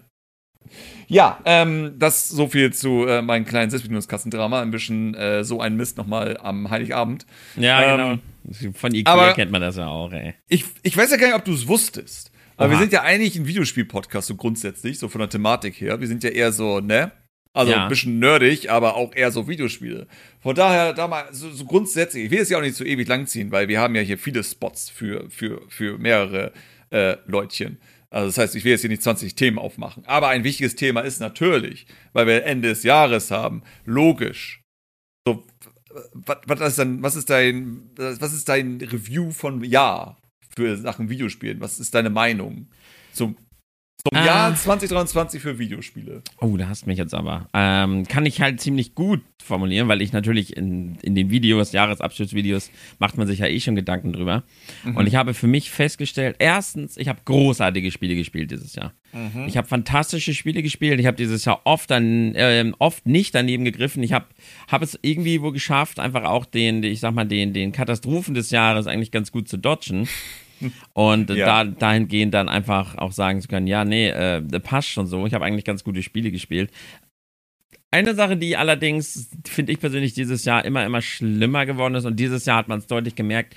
Ja, ähm, das so viel zu äh, meinem kleinen Selbstbedienungskassendrama. Ein bisschen äh, so ein Mist nochmal am Heiligabend. Ja, Ähm, genau. Von Ikea kennt man das ja auch, ey. Ich, ich weiß ja gar nicht, ob du es wusstest. Aber Oha. wir sind ja eigentlich ein Videospiel-Podcast, so grundsätzlich, so von der Thematik her. Wir sind ja eher so, ne? Also Ja. ein bisschen nerdig, aber auch eher so Videospiele. Von daher, da mal so, so grundsätzlich, ich will es ja auch nicht so ewig langziehen, weil wir haben ja hier viele Spots für, für, für mehrere äh, Leutchen. Also das heißt, ich will jetzt hier nicht 20 Themen aufmachen. Aber ein wichtiges Thema ist natürlich, weil wir Ende des Jahres haben, logisch. So, was, was, ist dann, was, ist dein, was ist dein Review von Jahr für Sachen Videospielen? Was ist deine Meinung zum, zum Ah. Jahr 2023 für Videospiele? Oh, da hast du mich jetzt aber. Ähm, kann ich halt ziemlich gut formulieren, weil ich natürlich in, in den Videos, Jahresabschlussvideos, macht man sich ja eh schon Gedanken drüber. Und ich habe für mich festgestellt, erstens, ich habe großartige Spiele gespielt dieses Jahr. Ich habe fantastische Spiele gespielt. Ich habe dieses Jahr oft dann ähm, oft nicht daneben gegriffen. Ich habe habe es irgendwie wo geschafft, einfach auch den, ich sag mal, den, den Katastrophen des Jahres eigentlich ganz gut zu dodgen. Und Ja. da, dahingehend dann einfach auch sagen zu können, ja, nee, äh, das passt schon so. Ich habe eigentlich ganz gute Spiele gespielt. Eine Sache, die allerdings, finde ich persönlich, dieses Jahr immer, immer schlimmer geworden ist und dieses Jahr hat man es deutlich gemerkt,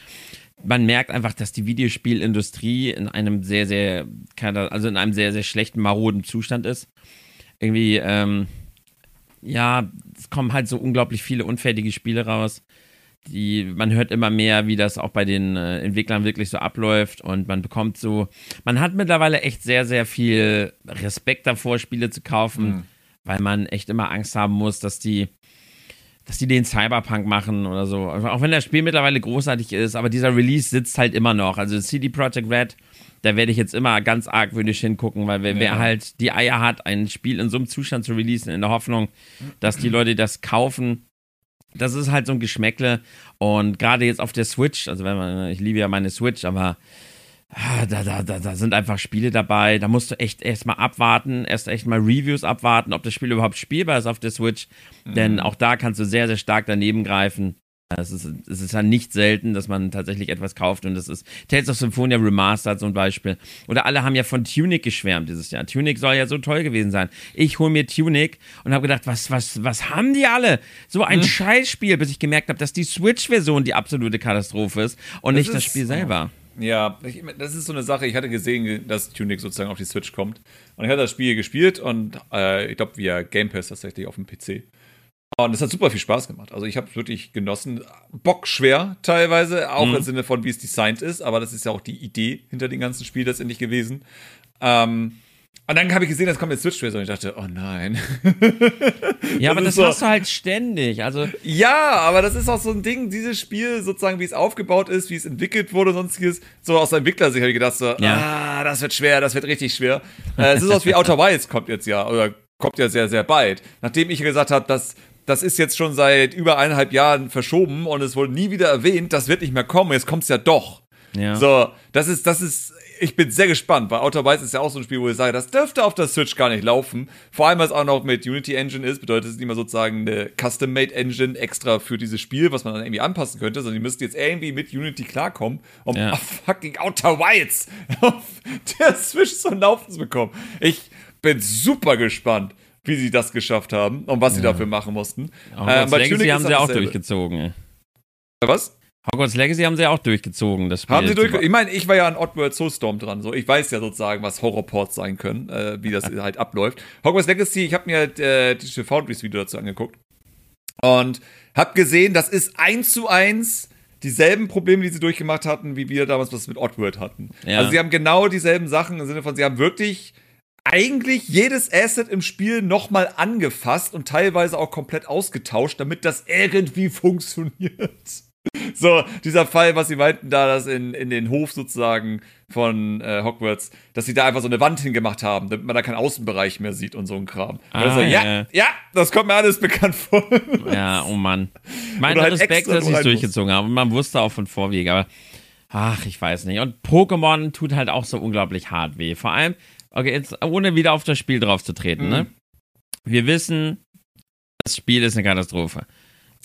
man merkt einfach, dass die Videospielindustrie in einem sehr, sehr, also in einem sehr, sehr schlechten, maroden Zustand ist. Irgendwie, ähm, ja, es kommen halt so unglaublich viele unfertige Spiele raus. Die, man hört immer mehr, wie das auch bei den äh, Entwicklern wirklich so abläuft und man bekommt so, man hat mittlerweile echt sehr, sehr viel Respekt davor, Spiele zu kaufen, weil man echt immer Angst haben muss, dass die, dass die den Cyberpunk machen oder so. Auch wenn das Spiel mittlerweile großartig ist, aber dieser Release sitzt halt immer noch. Also CD Projekt Red, da werde ich jetzt immer ganz argwöhnisch hingucken, weil wer, wer halt die Eier hat, ein Spiel in so einem Zustand zu releasen, in der Hoffnung, dass die Leute das kaufen, das ist halt so ein Geschmäckle. Und gerade jetzt auf der Switch, also wenn man, ich liebe ja meine Switch, aber ah, da, da, da, da sind einfach Spiele dabei. Da musst du echt erstmal abwarten, erst echt mal Reviews abwarten, ob das Spiel überhaupt spielbar ist auf der Switch. Denn auch da kannst du sehr, sehr stark daneben greifen. Es ist, es ist ja nicht selten, dass man tatsächlich etwas kauft und das ist Tales of Symphonia Remastered zum Beispiel. Oder alle haben ja von Tunic geschwärmt dieses Jahr. Tunic soll ja so toll gewesen sein. Ich hole mir Tunic und habe gedacht, was, was, was haben die alle? So ein Scheißspiel, bis ich gemerkt habe, dass die Switch-Version die absolute Katastrophe ist und Das nicht das ist- Spiel selber. Ja, ich, das ist so eine Sache. Ich hatte gesehen, dass Tunic sozusagen auf die Switch kommt. Und ich hatte das Spiel gespielt und äh, ich glaube via Game Pass tatsächlich auf dem PC. Und es hat super viel Spaß gemacht. Also ich habe wirklich genossen. Bockschwer teilweise, auch im Sinne von, wie es designt ist. Aber das ist ja auch die Idee hinter dem ganzen Spiel letztendlich gewesen. Ähm, und dann habe ich gesehen, das kommt eine Switch-Version. Und ich dachte, oh nein. Ja, aber das so- hast du halt ständig. Also, Ja, aber das ist auch so ein Ding, dieses Spiel, sozusagen, wie es aufgebaut ist, wie es entwickelt wurde, sonstiges, so aus der Entwicklersicht habe ich gedacht, so, Ja. ah, das wird schwer, das wird richtig schwer. äh, es ist aus wie Outer Wilds kommt jetzt ja, oder kommt ja sehr, sehr bald. Nachdem ich gesagt habe, dass das ist jetzt schon seit über eineinhalb Jahren verschoben und es wurde nie wieder erwähnt, das wird nicht mehr kommen, jetzt kommt es ja doch. ja. So, das ist, das ist, ich bin sehr gespannt, weil Outer Wilds ist ja auch so ein Spiel, wo ich sage, das dürfte auf der Switch gar nicht laufen. Vor allem, weil es auch noch mit Unity Engine ist, bedeutet es nicht mehr sozusagen eine Custom-Made Engine extra für dieses Spiel, was man dann irgendwie anpassen könnte, sondern die müssten jetzt irgendwie mit Unity klarkommen, um Ja. fucking Outer Wilds auf der Switch zum Laufen zu bekommen. Ich bin super gespannt. Wie sie das geschafft haben und was sie dafür machen mussten. Hogwarts bei Legacy Tunic haben sie auch dasselbe. durchgezogen. Was? Hogwarts Legacy haben sie auch durchgezogen. Das Spiel Haben sie zu- durch. Ich meine, ich war ja an Oddworld Soulstorm dran. So, ich weiß ja sozusagen, was Horrorports sein können, äh, wie das halt abläuft. Hogwarts Legacy, ich habe mir äh, Digital Foundries Video dazu angeguckt. Und hab gesehen, das ist eins zu eins dieselben Probleme, die sie durchgemacht hatten, wie wir damals was mit Oddworld hatten. Ja. Also sie haben genau dieselben Sachen im Sinne von, sie haben wirklich eigentlich jedes Asset im Spiel nochmal angefasst und teilweise auch komplett ausgetauscht, damit das irgendwie funktioniert. So, dieser Fall, was sie meinten, da das in, in den Hof sozusagen von äh, Hogwarts, dass sie da einfach so eine Wand hingemacht haben, damit man da keinen Außenbereich mehr sieht und so ein Kram. Ah, also, ja, ja. ja, das kommt mir alles bekannt vor. Ja, oh Mann. Mein halt Respekt, dass sie es durchgezogen haben. Und man wusste auch von Vorweg, aber ach, ich weiß nicht. Und Pokémon tut halt auch so unglaublich hart weh. Vor allem, okay, jetzt ohne wieder auf das Spiel drauf zu treten, Mhm. ne? Wir wissen, das Spiel ist eine Katastrophe.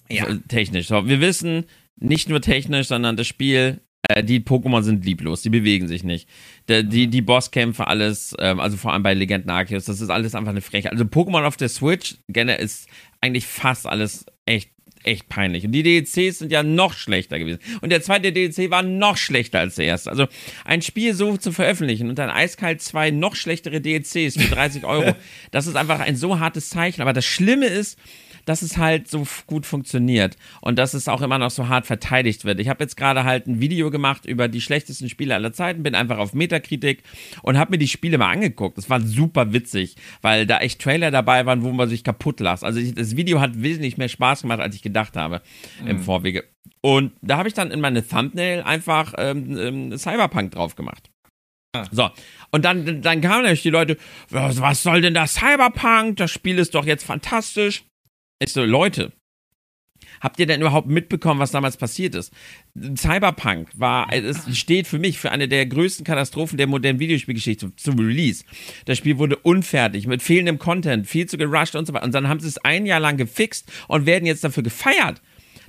Ja. So, technisch. So, wir wissen, nicht nur technisch, sondern das Spiel, äh, die Pokémon sind lieblos, die bewegen sich nicht. Der, die, die Bosskämpfe, alles, ähm, also vor allem bei Legenden Arceus, das ist alles einfach eine Frechheit. Also Pokémon auf der Switch, gerne ist eigentlich fast alles echt, echt peinlich. Und die DLCs sind ja noch schlechter gewesen. Und der zweite DLC war noch schlechter als der erste. Also ein Spiel so zu veröffentlichen und dann eiskalt zwei noch schlechtere DLCs für 30 Euro, das ist einfach ein so hartes Zeichen. Aber das Schlimme ist, dass es halt so gut funktioniert und dass es auch immer noch so hart verteidigt wird. Ich habe jetzt gerade halt ein Video gemacht über die schlechtesten Spiele aller Zeiten, bin einfach auf Metakritik und habe mir die Spiele mal angeguckt. Das war super witzig, weil da echt Trailer dabei waren, wo man sich kaputt las. Also ich, das Video hat wesentlich mehr Spaß gemacht, als ich gedacht habe im Vorwege. Und da habe ich dann in meine Thumbnail einfach ähm, ähm, Cyberpunk drauf gemacht. So, und dann, dann kamen natürlich die Leute, was, was soll denn das Cyberpunk? Das Spiel ist doch jetzt fantastisch. Ich Leute, habt ihr denn überhaupt mitbekommen, was damals passiert ist? Cyberpunk war, es steht für mich für eine der größten Katastrophen der modernen Videospielgeschichte zum Release. Das Spiel wurde unfertig, mit fehlendem Content, viel zu gerusht und so weiter. Und dann haben sie es ein Jahr lang gefixt und werden jetzt dafür gefeiert,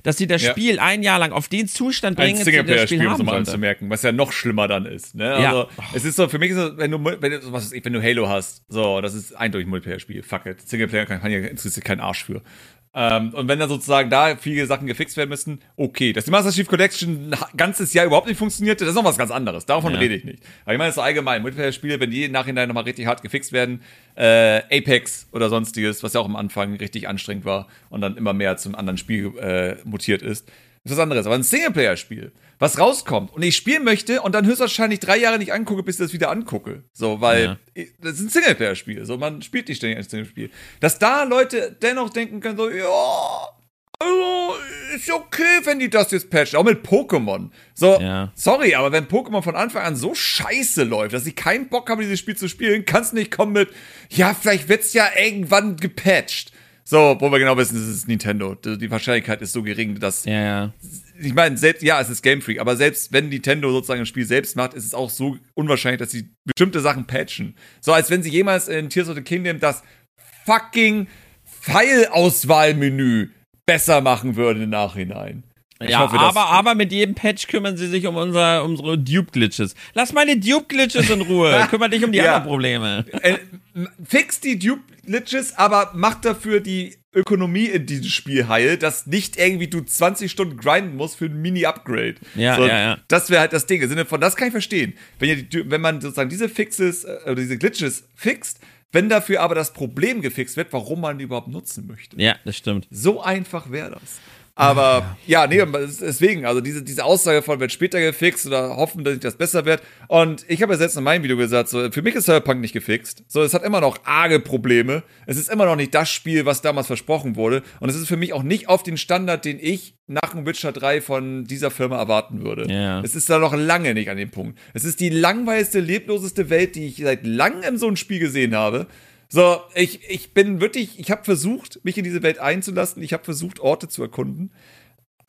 dass sie das Ja. Spiel ein Jahr lang auf den Zustand Ein bringen, dass sie das Spiel Singleplayer-Spiel, um es mal anzumerken, was ja noch schlimmer dann ist. Ne? Ja. Also, es ist so, für mich ist es, wenn du, wenn du, was ich, wenn du Halo hast, so, das ist eindeutig ein Multiplayer-Spiel. Fuck it. Singleplayer kann, kann ja interessiert keinen Arsch für. Ähm, und wenn dann sozusagen da viele Sachen gefixt werden müssen, okay. Dass die Master Chief Collection ein ganzes Jahr überhaupt nicht funktionierte, das ist noch was ganz anderes. Davon Ja. rede ich nicht. Aber ich meine, so allgemein, Multiplayer-Spiele, wenn die im Nachhinein nochmal richtig hart gefixt werden, äh, Apex oder sonstiges, was ja auch am Anfang richtig anstrengend war und dann immer mehr zum anderen Spiel äh, mutiert ist, ist was anderes. Aber ein Singleplayer-Spiel, was rauskommt und ich spielen möchte und dann höchstwahrscheinlich drei Jahre nicht angucke, bis ich das wieder angucke. So, weil Ja. ich- das ist ein Singleplayer-Spiel. So, man spielt nicht ständig ein Singleplayer-Spiel. Dass da Leute dennoch denken können, so, ja, also, ist okay, wenn die das jetzt patchen. Auch mit Pokémon. So, Ja. sorry, aber wenn Pokémon von Anfang an so scheiße läuft, dass ich keinen Bock habe, dieses Spiel zu spielen, kannst du nicht kommen mit, ja, vielleicht wird's ja irgendwann gepatcht. So, wo wir genau wissen, es ist Nintendo. Die Wahrscheinlichkeit ist so gering, dass Ja, ja. ich meine, selbst, ja, es ist Game Freak, aber selbst wenn Nintendo sozusagen ein Spiel selbst macht, ist es auch so unwahrscheinlich, dass sie bestimmte Sachen patchen. So, als wenn sie jemals in Tears of the Kingdom das fucking Pfeilauswahlmenü besser machen würden im Nachhinein. Ich ja, hoffe, aber, aber mit jedem Patch kümmern sie sich um unser, unsere Dupe-Glitches. Lass meine Dupe-Glitches in Ruhe. Kümmer dich um die Ja. anderen Probleme. äh, fix die Dupe-Glitches, aber mach dafür die Ökonomie in diesem Spiel heil, dass nicht irgendwie du 20 Stunden grinden musst für ein Mini-Upgrade. Ja, ja, ja. Das wäre halt das Ding. Im Sinne von, das kann ich verstehen. Wenn, ihr die, wenn man sozusagen diese Fixes, äh, oder diese Glitches fixt, wenn dafür aber das Problem gefixt wird, warum man die überhaupt nutzen möchte. Ja, das stimmt. So einfach wäre das. Aber ja, nee, deswegen, also diese, diese Aussage von, wird später gefixt oder hoffen, dass das besser wird. Und ich habe ja selbst in meinem Video gesagt, so, für mich ist Cyberpunk nicht gefixt. So, es hat immer noch arge Probleme. Es ist immer noch nicht das Spiel, was damals versprochen wurde. Und es ist für mich auch nicht auf den Standard, den ich nach dem Witcher 3 von dieser Firma erwarten würde. Ja. Es ist da noch lange nicht an dem Punkt. Es ist die langweiligste, lebloseste Welt, die ich seit langem in so einem Spiel gesehen habe. So, ich, ich bin wirklich, ich habe versucht, mich in diese Welt einzulassen. Ich habe versucht, Orte zu erkunden.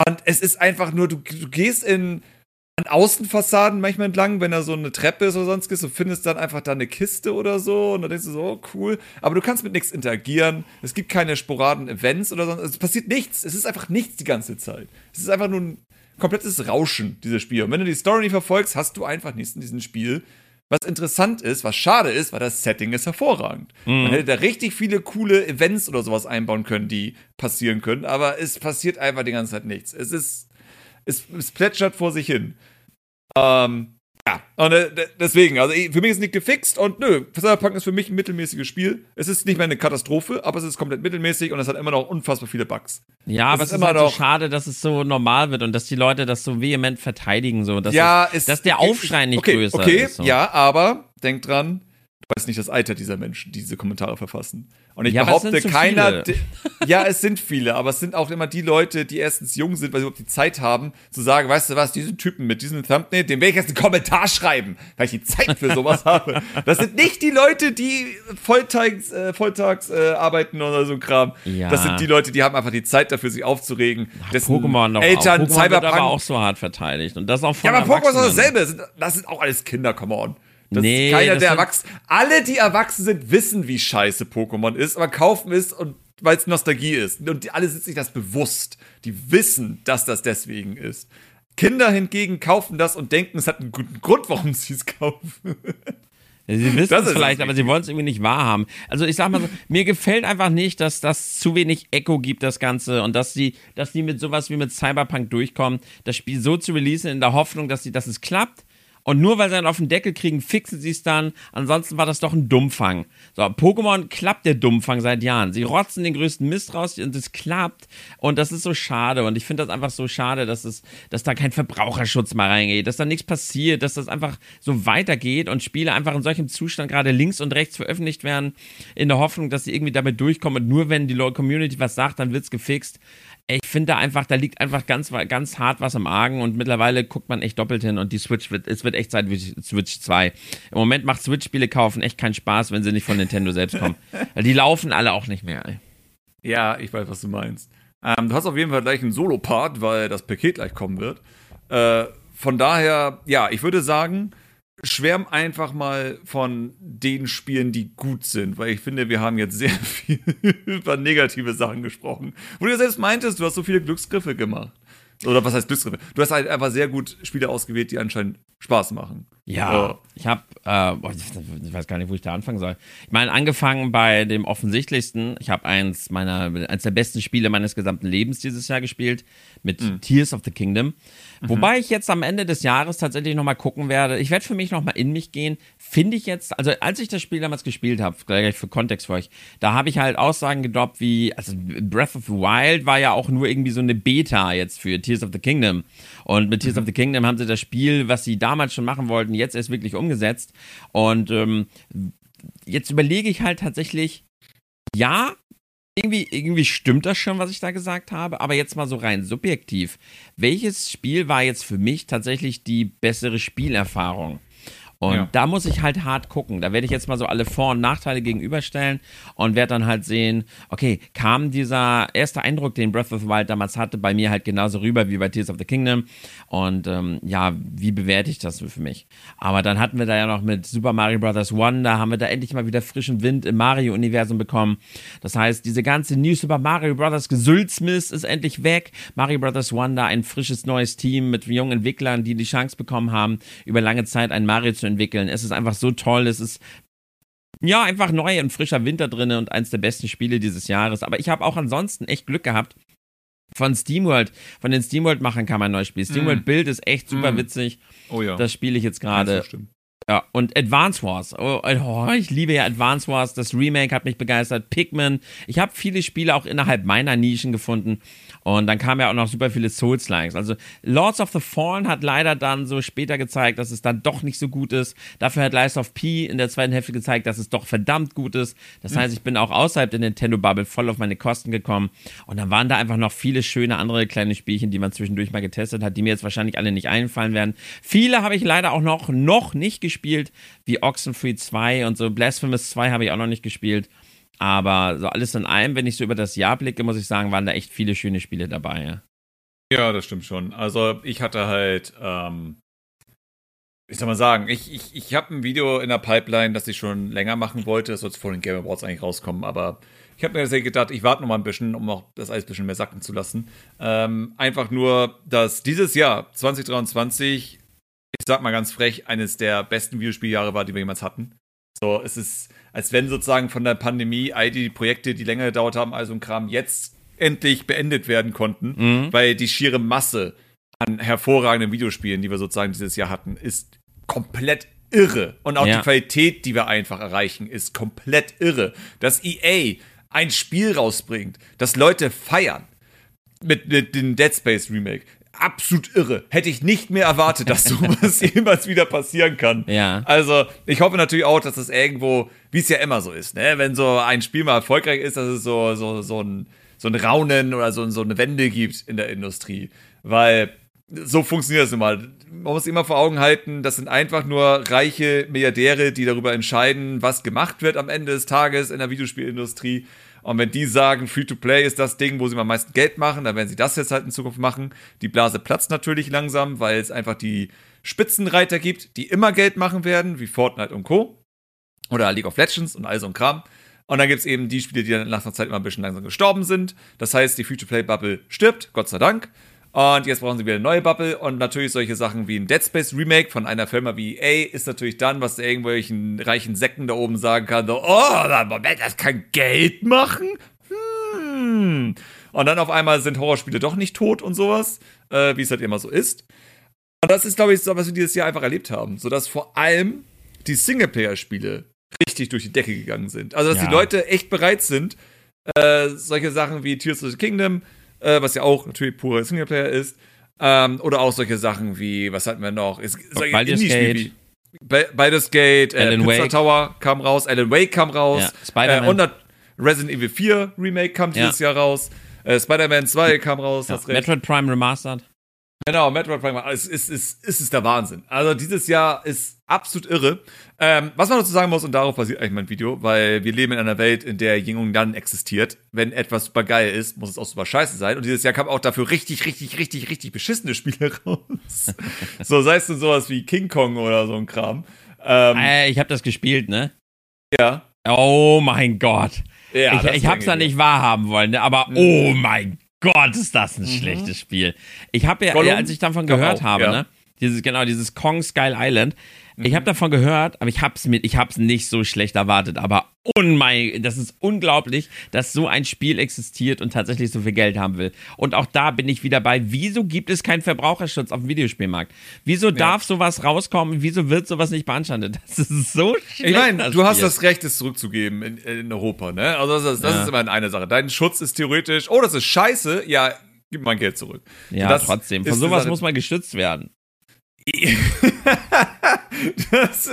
Und es ist einfach nur, du, du gehst in an Außenfassaden manchmal entlang, wenn da so eine Treppe ist oder sonstiges, und findest dann einfach da eine Kiste oder so und dann denkst du so, oh, cool. Aber du kannst mit nichts interagieren. Es gibt keine sporaden Events oder sonst. Es passiert nichts. Es ist einfach nichts die ganze Zeit. Es ist einfach nur ein komplettes Rauschen, dieses Spiel. Und wenn du die Story nicht verfolgst, hast du einfach nichts in diesem Spiel. Was interessant ist, was schade ist, weil das Setting ist hervorragend. Man hätte da richtig viele coole Events oder sowas einbauen können, die passieren können, aber es passiert einfach die ganze Zeit nichts. Es ist, es, es plätschert vor sich hin. Ähm, Ja, und äh, deswegen, also für mich ist es nicht gefixt und nö, Cyberpunk ist für mich ein mittelmäßiges Spiel. Es ist nicht mehr eine Katastrophe, aber es ist komplett mittelmäßig und es hat immer noch unfassbar viele Bugs. Ja, aber es ist, ist halt so schade, dass es so normal wird und dass die Leute das so vehement verteidigen, so dass, ja, es, dass der Aufschrei nicht okay, größer okay, ist. So. Ja, aber denk dran, du weißt nicht das Alter dieser Menschen, die diese Kommentare verfassen. Und ich Ja, behaupte, zu keiner. Ja, es sind viele, aber es sind auch immer die Leute, die erstens jung sind, weil sie überhaupt die Zeit haben, zu sagen, weißt du was, diesen Typen mit diesem Thumbnail, dem werde ich jetzt einen Kommentar schreiben, weil ich die Zeit für sowas habe. Das sind nicht die Leute, die volltags, äh, volltags äh, arbeiten oder so ein Kram. Ja. Das sind die Leute, die haben einfach die Zeit dafür, sich aufzuregen. dessen Pokémon noch Eltern, auch. Pokémon wird Cyberpunk. aber auch so hart verteidigt und das auch von ja, aber Pokémon ist Erwachsenen. dasselbe. Das sind- Das sind auch alles Kinder, come on. Das Nee, ist keiner, das der sind- erwachsen. Alle, die erwachsen sind, wissen, wie scheiße Pokémon ist, aber kaufen es und weil es Nostalgie ist. Und die, alle sind sich das bewusst. Die wissen, dass das deswegen ist. Kinder hingegen kaufen das und denken, es hat einen guten Grund, warum sie es kaufen. Sie wissen Das es vielleicht, aber sie wollen es irgendwie nicht wahrhaben. Also ich sag mal so, mir gefällt einfach nicht, dass das zu wenig Echo gibt, das Ganze, und dass sie, dass die mit sowas wie mit Cyberpunk durchkommen, das Spiel so zu releasen in der Hoffnung, dass sie, dass es klappt. Und nur weil sie dann auf den Deckel kriegen, fixen sie es dann. Ansonsten war das doch ein Dummfang. So, Pokémon klappt der Dummfang seit Jahren. Sie rotzen den größten Mist raus und es klappt. Und das ist so schade. Und ich finde das einfach so schade, dass es, dass da kein Verbraucherschutz mal reingeht, dass da nichts passiert, dass das einfach so weitergeht und Spiele einfach in solchem Zustand gerade links und rechts veröffentlicht werden, in der Hoffnung, dass sie irgendwie damit durchkommen. Und nur wenn die Community was sagt, dann wird's gefixt. Ich finde da einfach, da liegt einfach ganz, ganz hart was im Argen und mittlerweile guckt man echt doppelt hin und die Switch wird, es wird echt Zeit die Switch 2. Im Moment macht Switch-Spiele kaufen echt keinen Spaß, wenn sie nicht von Nintendo selbst kommen. Weil die laufen alle auch nicht mehr. Ey. Ja, ich weiß, was du meinst. Ähm, du hast auf jeden Fall gleich einen Solo-Part, weil das Paket gleich kommen wird. Äh, von daher, ja, ich würde sagen, schwärm einfach mal von den Spielen, die gut sind, weil ich finde, wir haben jetzt sehr viel über negative Sachen gesprochen. Wo du ja selbst meintest, du hast so viele Glücksgriffe gemacht. Oder was heißt Glücksgriffe? Du hast halt einfach sehr gut Spiele ausgewählt, die anscheinend Spaß machen. Ja, ich habe, äh, ich weiß gar nicht, wo ich da anfangen soll. Ich meine, angefangen bei dem offensichtlichsten. Ich habe eins meiner, eins der besten Spiele meines gesamten Lebens dieses Jahr gespielt mit Tears of the Kingdom. Wobei ich jetzt am Ende des Jahres tatsächlich noch mal gucken werde. Ich werde für mich noch mal in mich gehen. Finde ich jetzt, also als ich das Spiel damals gespielt habe, gleich für Kontext für euch, da habe ich halt Aussagen gedroppt wie, also Breath of the Wild war ja auch nur irgendwie so eine Beta jetzt für Tears of the Kingdom. Und mit Tears of the Kingdom haben sie das Spiel, was sie damals schon machen wollten, jetzt erst wirklich umgesetzt. Und ähm, jetzt überlege ich halt tatsächlich, ja, irgendwie, irgendwie stimmt das schon, was ich da gesagt habe, aber jetzt mal so rein subjektiv. Welches Spiel war jetzt für mich tatsächlich die bessere Spielerfahrung? Und Ja. da muss ich halt hart gucken. Da werde ich jetzt mal so alle Vor- und Nachteile gegenüberstellen und werde dann halt sehen, okay, kam dieser erste Eindruck, den Breath of the Wild damals hatte, bei mir halt genauso rüber wie bei Tears of the Kingdom. Und ähm, ja, wie bewerte ich das für mich? Aber dann hatten wir da ja noch mit Super Mario Bros. One, da haben wir da endlich mal wieder frischen Wind im Mario-Universum bekommen. Das heißt, diese ganze New Super Mario Bros. Gesülzmist ist endlich weg. Mario Bros. One, da ein frisches neues Team mit jungen Entwicklern, die die Chance bekommen haben, über lange Zeit ein Mario zu entwickeln. Es ist einfach so toll. Es ist ja einfach neu und frischer Winter drin und eins der besten Spiele dieses Jahres. Aber ich habe auch ansonsten echt Glück gehabt. Von SteamWorld, von den SteamWorld-Machern kam ein neues Spiel. SteamWorld Build ist echt super Mm. witzig. Oh ja. Das spiele ich jetzt gerade. Ja, und Advance Wars. Oh, oh, ich liebe ja Advance Wars. Das Remake hat mich begeistert. Pikmin. Ich habe viele Spiele auch innerhalb meiner Nischen gefunden. Und dann kamen ja auch noch super viele Souls-Likes. Also Lords of the Fallen hat leider dann so später gezeigt, dass es dann doch nicht so gut ist. Dafür hat Lies of P in der zweiten Hälfte gezeigt, dass es doch verdammt gut ist. Das heißt, ich bin auch außerhalb der Nintendo-Bubble voll auf meine Kosten gekommen. Und dann waren da einfach noch viele schöne andere kleine Spielchen, die man zwischendurch mal getestet hat, die mir jetzt wahrscheinlich alle nicht einfallen werden. Viele habe ich leider auch noch, noch nicht gespielt, wie Oxenfree 2 und so. Blasphemous 2 habe ich auch noch nicht gespielt. Aber so alles in allem, wenn ich so über das Jahr blicke, muss ich sagen, waren da echt viele schöne Spiele dabei. Ja. Ja, das stimmt schon. Also ich hatte halt, ähm, ich soll mal sagen, ich, ich, ich habe ein Video in der Pipeline, das ich schon länger machen wollte. Das soll jetzt vor den Game Awards eigentlich rauskommen, aber ich habe mir tatsächlich gedacht, ich warte noch mal ein bisschen, um auch das Eis ein bisschen mehr sacken zu lassen. Ähm, einfach nur, dass dieses Jahr, 2023, ich sag mal ganz frech, eines der besten Videospieljahre war, die wir jemals hatten. So, es ist, als wenn sozusagen von der Pandemie all die Projekte, die länger gedauert haben, also ein Kram, jetzt endlich beendet werden konnten, Mhm. weil die schiere Masse an hervorragenden Videospielen, die wir sozusagen dieses Jahr hatten, ist komplett irre. Und auch Ja. die Qualität, die wir einfach erreichen, ist komplett irre. Dass EA ein Spiel rausbringt, das Leute feiern mit, mit dem Dead Space Remake. Absolut irre. Hätte ich nicht mehr erwartet, dass sowas jemals wieder passieren kann. Ja. Also, ich hoffe natürlich auch, dass das irgendwo, wie es ja immer so ist, ne? Wenn so ein Spiel mal erfolgreich ist, dass es so, so, so ein, so ein Raunen oder so, so eine Wende gibt in der Industrie. Weil so funktioniert das immer. Man muss immer vor Augen halten, das sind einfach nur reiche Milliardäre, die darüber entscheiden, was gemacht wird am Ende des Tages in der Videospielindustrie. Und wenn die sagen, Free-to-Play ist das Ding, wo sie am meisten Geld machen, dann werden sie das jetzt halt in Zukunft machen. Die Blase platzt natürlich langsam, weil es einfach die Spitzenreiter gibt, die immer Geld machen werden, wie Fortnite und Co. Oder League of Legends und all so ein Kram. Und dann gibt es eben die Spiele, die dann nach einer Zeit immer ein bisschen langsam gestorben sind. Das heißt, die Free-to-Play-Bubble stirbt, Gott sei Dank. Und jetzt brauchen sie wieder eine neue Bubble. Und natürlich solche Sachen wie ein Dead Space Remake von einer Firma wie EA ist natürlich dann, was irgendwelchen reichen Säcken da oben sagen kann, so, oh, Moment, das kann Geld machen? Hm. Und dann auf einmal sind Horrorspiele doch nicht tot und sowas, äh, wie es halt immer so ist. Und das ist, glaube ich, so, was wir dieses Jahr einfach erlebt haben. Sodass vor allem die Singleplayer-Spiele richtig durch die Decke gegangen sind. Also, dass Ja. die Leute echt bereit sind, äh, solche Sachen wie Tears of the Kingdom, äh, was ja auch natürlich purer Singleplayer ist, ähm, oder auch solche Sachen wie, was hatten wir noch? Solche Baldur's Gate. Ba- Baldur's Gate, äh, Alan Pizza Wake. Tower kam raus, Alan Wake kam raus, Ja, Spider-Man. äh, und Resident Evil 4 Remake kam dieses Jahr raus, äh, Spider-Man 2 kam raus, Ja. Metroid Prime Remastered. Genau, Metroid Prime, es ist, ist, ist, ist der Wahnsinn. Also dieses Jahr ist absolut irre. Ähm, was man dazu sagen muss, und darauf basiert eigentlich mein Video, weil wir leben in einer Welt, in der Yin und Yang existiert. Wenn etwas super geil ist, muss es auch super scheiße sein. Und dieses Jahr kamen auch dafür richtig, richtig, richtig, richtig beschissene Spiele raus. so, sei es denn sowas wie King Kong oder so ein Kram. Ähm, Äh, ich habe das gespielt, ne? ja. Oh mein Gott. ja ich ich hab's ich. nicht wahrhaben wollen, ne? aber oh mein Gott, ist das ein schlechtes Spiel. Ich habe ja, Gollum als ich davon gehört auch, habe, ja. ne? Dieses, genau, dieses Kong Skull Island. Ich habe davon gehört, aber ich hab's mit, ich hab's nicht so schlecht erwartet, aber unmei, das ist unglaublich, dass so ein Spiel existiert und tatsächlich so viel Geld haben will. Und auch da bin ich wieder bei, wieso gibt es keinen Verbraucherschutz auf dem Videospielmarkt? Wieso darf sowas rauskommen? Wieso wird sowas nicht beanstandet? Das ist so schlecht. Ich meine, du hast das Recht, es zurückzugeben in, in Europa, ne? Also das, ist, das Ja. ist immer eine Sache. Dein Schutz ist theoretisch, oh, das ist scheiße, ja, gib mein Geld zurück. Ja, das trotzdem. Von sowas muss man geschützt werden. das,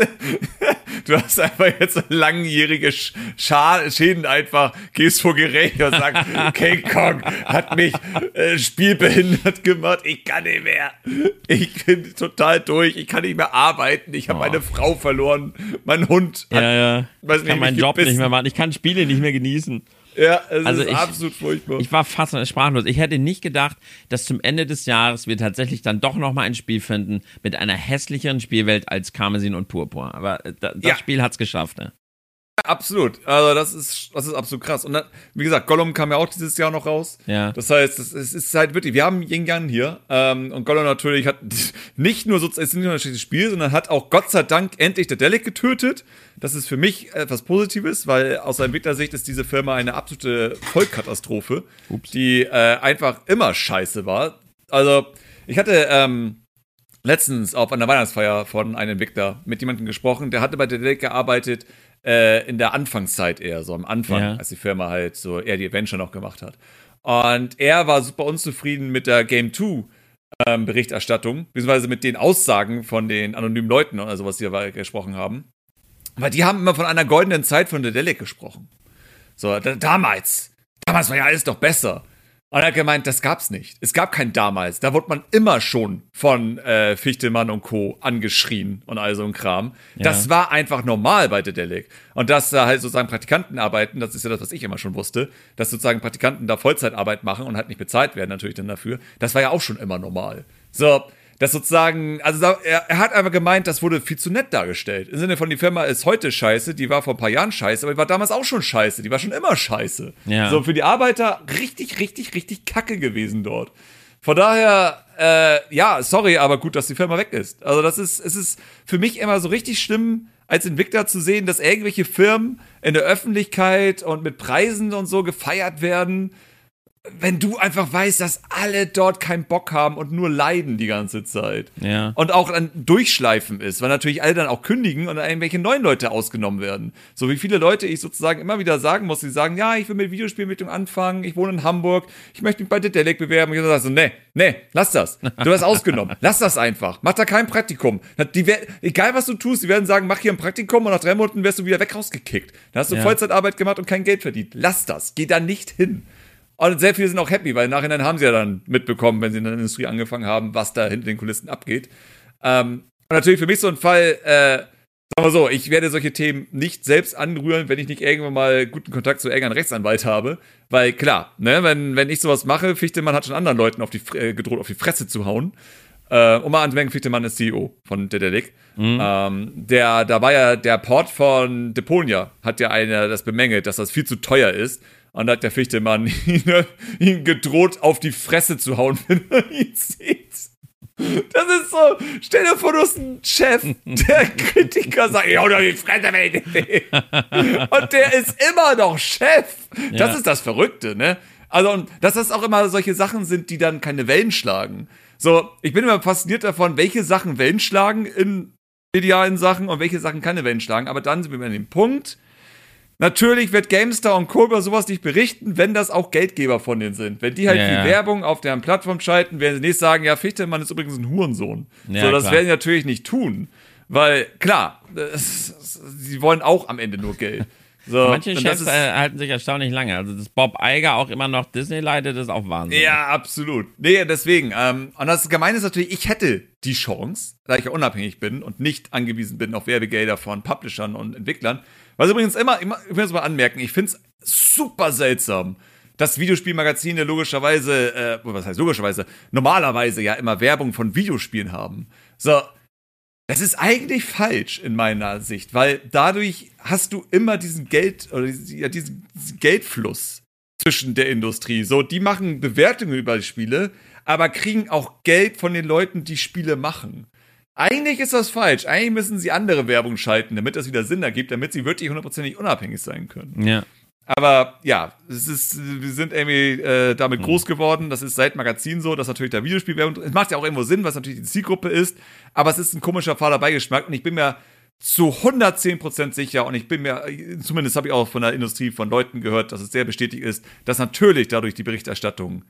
du hast einfach jetzt langjährige Schäden einfach, gehst vor Gericht und sagst, King Kong hat mich äh, spielbehindert gemacht, ich kann nicht mehr. Ich bin total durch, ich kann nicht mehr arbeiten, ich habe Oh. meine Frau verloren, mein Hund hat, Ja, ja. weiß Ich kann meinen Job gebissen. nicht mehr machen. Ich kann Spiele nicht mehr genießen. Ja, es Also ist ich- absolut furchtbar. Ich war fast sprachlos. Ich hätte nicht gedacht, dass zum Ende des Jahres wir tatsächlich dann doch noch mal ein Spiel finden mit einer hässlicheren Spielwelt als Karmesin und Purpur. Aber äh, da, das Ja. Spiel hat's geschafft. Ne? Absolut. Also das ist, das ist absolut krass. Und dann, wie gesagt, Gollum kam ja auch dieses Jahr noch raus. Ja. Das heißt, es ist, halt wirklich, wir haben Yin Yang hier. Ähm, und Gollum natürlich hat nicht nur so, es ist nicht nur ein schlechtes Spiel, sondern hat auch Gott sei Dank endlich der Delic getötet. Das ist für mich etwas Positives, weil aus Entwicklersicht ist diese Firma eine absolute Vollkatastrophe, die äh, einfach immer scheiße war. Also, ich hatte, ähm, letztens auf einer Weihnachtsfeier von einem Entwickler mit jemandem gesprochen, der hatte bei der Delic gearbeitet äh, in der Anfangszeit eher, so am Anfang, Ja. als die Firma halt so eher die Adventure noch gemacht hat. Und er war super unzufrieden mit der Game 2 ähm, Berichterstattung, beziehungsweise mit den Aussagen von den anonymen Leuten oder sowas, die da gesprochen haben. Weil die haben immer von einer goldenen Zeit von der Delic gesprochen. So, da, damals. Damals war ja alles doch besser. Und er hat gemeint, das gab's nicht. Es gab kein damals. Da wurde man immer schon von äh, Fichtelmann und Co. angeschrien und all so ein Kram. Das war einfach normal bei Dedelic. Und dass da halt sozusagen Praktikanten arbeiten, das ist ja das, was ich immer schon wusste, dass sozusagen Praktikanten da Vollzeitarbeit machen und halt nicht bezahlt werden natürlich dann dafür. Das war ja auch schon immer normal. So, das sozusagen, also er, er hat einfach gemeint, das wurde viel zu nett dargestellt. Im Sinne von, die Firma ist heute scheiße, die war vor ein paar Jahren scheiße, aber die war damals auch schon scheiße, die war schon immer scheiße. Ja. So, für die Arbeiter richtig, richtig, richtig kacke gewesen dort. Von daher, äh, ja, sorry, aber gut, dass die Firma weg ist. Also das ist, es ist für mich immer so richtig schlimm, als Entwickler zu sehen, dass irgendwelche Firmen in der Öffentlichkeit und mit Preisen und so gefeiert werden. Wenn du einfach weißt, dass alle dort keinen Bock haben und nur leiden die ganze Zeit. Ja. Und auch dann durchschleifen ist, weil natürlich alle dann auch kündigen und irgendwelche neuen Leute ausgenommen werden. So wie viele Leute ich sozusagen immer wieder sagen muss, die sagen, ja, ich will mit Videospielentwicklung anfangen, ich wohne in Hamburg, ich möchte mich bei Dedelic bewerben. Und ich sage so, nee, nee, lass das. Du hast ausgenommen. lass das einfach. Mach da kein Praktikum. Die, egal was du tust, die werden sagen, mach hier ein Praktikum und nach drei Monaten wirst du wieder weg rausgekickt. Dann hast du Ja. Vollzeitarbeit gemacht und kein Geld verdient. Lass das. Geh da nicht hin. Und sehr viele sind auch happy, weil im Nachhinein haben sie ja dann mitbekommen, wenn sie in der Industrie angefangen haben, was da hinter den Kulissen abgeht. Ähm, und natürlich für mich so ein Fall, äh, sagen wir so, ich werde solche Themen nicht selbst anrühren, wenn ich nicht irgendwann mal guten Kontakt zu irgendeinem Rechtsanwalt habe. Weil klar, ne, wenn, wenn ich sowas mache, Fichtemann hat schon anderen Leuten auf die, äh, gedroht, auf die Fresse zu hauen. Äh, um mal anzumerken, Fichtemann ist CEO von Dedelic. Ähm, der, da war ja der Port von Deponia, hat ja einer das bemängelt, dass das viel zu teuer ist. Und da hat der Fichtemann ihn, ihn gedroht, auf die Fresse zu hauen, wenn er ihn sieht. Das ist so, stell dir vor, du hast einen Chef, der Kritiker sagt, ja, oder die Fresse, wenn ich nicht. Und der ist immer noch Chef. Das Ja. ist das Verrückte, ne? Also, und dass das auch immer solche Sachen sind, die dann keine Wellen schlagen. So, ich bin immer fasziniert davon, welche Sachen Wellen schlagen in medialen Sachen und welche Sachen keine Wellen schlagen. Aber dann sind wir an dem Punkt, Natürlich wird GameStar und Co. über sowas nicht berichten, wenn das auch Geldgeber von denen sind. Wenn die halt Ja, viel ja. Werbung auf deren Plattform schalten, werden sie nicht sagen, ja, Fichtemann ist übrigens ein Hurensohn. Ja, so, das klar. werden sie natürlich nicht tun. Weil, klar, das, sie wollen auch am Ende nur Geld. So, Manche Chefs ist- äh, halten sich erstaunlich lange. Also, dass Bob Iger auch immer noch Disney leitet, ist auch Wahnsinn. Ja, absolut. Nee, deswegen. Ähm, und das Gemeine ist natürlich, ich hätte die Chance, da ich ja unabhängig bin und nicht angewiesen bin auf Werbegelder von Publishern und Entwicklern. Was übrigens immer, immer ich es mal anmerken, ich finde es super seltsam, dass Videospielmagazine logischerweise, äh, was heißt logischerweise, normalerweise ja immer Werbung von Videospielen haben. So, das ist eigentlich falsch in meiner Sicht, weil dadurch hast du immer diesen Geld oder ja, diesen diesen Geldfluss zwischen der Industrie. So, die machen Bewertungen über die Spiele, aber kriegen auch Geld von den Leuten, die Spiele machen. Eigentlich ist das falsch. Eigentlich müssen sie andere Werbung schalten, damit das wieder Sinn ergibt, damit sie wirklich hundertprozentig unabhängig sein können. Ja. Aber ja, es ist, wir sind irgendwie äh, damit groß geworden. Das ist seit Magazin so, dass natürlich da Videospielwerbung. Es macht ja auch irgendwo Sinn, was natürlich die Zielgruppe ist. Aber es ist ein komischer fader Beigeschmack und ich bin mir zu 110% sicher und ich bin mir, zumindest habe ich auch von der Industrie von Leuten gehört, dass es sehr bestätigt ist, dass natürlich dadurch die Berichterstattung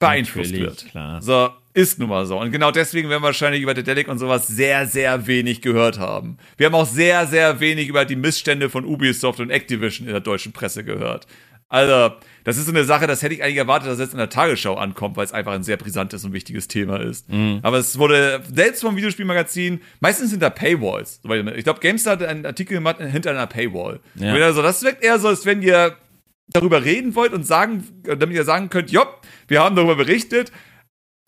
beeinflusst Natürlich, wird. klar. So, ist nun mal so. Und genau deswegen werden wir wahrscheinlich über Dedelic und sowas sehr, sehr wenig gehört haben. Wir haben auch sehr, sehr wenig über die Missstände von Ubisoft und Activision in der deutschen Presse gehört. Also, das ist so eine Sache, das hätte ich eigentlich erwartet, dass es jetzt in der Tagesschau ankommt, weil es einfach ein sehr brisantes und wichtiges Thema ist. Mhm. Aber es wurde selbst vom Videospielmagazin, meistens hinter Paywalls. Ich glaube, GameStar hat einen Artikel gemacht hinter einer Paywall. Ja. Also, das wirkt eher so, als wenn ihr darüber reden wollt und sagen, damit ihr sagen könnt, jopp, wir haben darüber berichtet,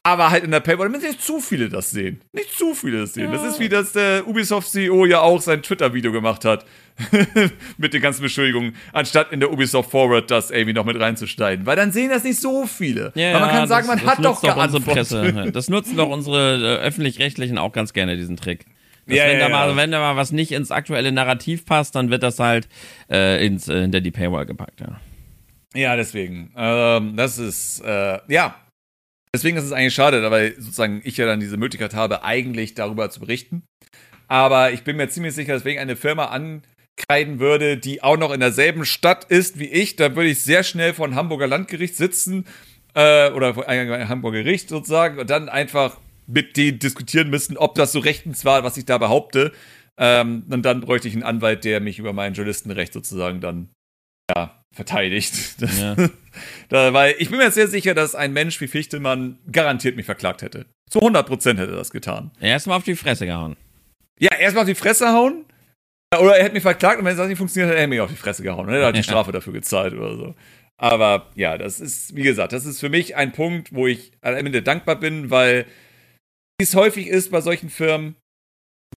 aber halt in der Paywall, damit nicht zu viele das sehen. Nicht zu viele das sehen. Das ist wie das der Ubisoft-CEO ja auch sein Twitter-Video gemacht hat. mit den ganzen Beschuldigungen, anstatt in der Ubisoft Forward das irgendwie noch mit reinzuschneiden. Weil dann sehen das nicht so viele. Ja, Weil man kann sagen, das- man das hat doch geantwortet. Presse. Das nutzen doch unsere äh, öffentlich-rechtlichen auch ganz gerne, diesen Trick. Dass Ja, wenn, ja, da mal, ja. wenn da mal was nicht ins aktuelle Narrativ passt, dann wird das halt äh, ins, äh, hinter die Paywall gepackt. Ja. Ja, deswegen. Ähm, das ist, äh, ja. Deswegen ist es eigentlich schade, weil sozusagen ich ja dann diese Möglichkeit habe, eigentlich darüber zu berichten. Aber ich bin mir ziemlich sicher, dass wenn ich eine Firma ankreiden würde, die auch noch in derselben Stadt ist wie ich, dann würde ich sehr schnell vor einem Hamburger Landgericht sitzen äh, oder vor einem Hamburger Gericht sozusagen und dann einfach mit denen diskutieren müssen, ob das so rechtens war, was ich da behaupte. Ähm, und dann bräuchte ich einen Anwalt, der mich über mein Journalistenrecht sozusagen dann ja, verteidigt. Das, Ja. da, weil ich bin mir sehr sicher, dass ein Mensch wie Fichtemann garantiert mich verklagt hätte. Zu 100% hätte er das getan. Erstmal auf die Fresse gehauen. Ja, erstmal auf die Fresse hauen. Oder er hätte mich verklagt und wenn es nicht funktioniert, hätte er mich auf die Fresse gehauen. Und er hat die Ja. Strafe dafür gezahlt oder so. Aber ja, das ist, wie gesagt, das ist für mich ein Punkt, wo ich am Ende dankbar bin, weil wie es häufig ist bei solchen Firmen,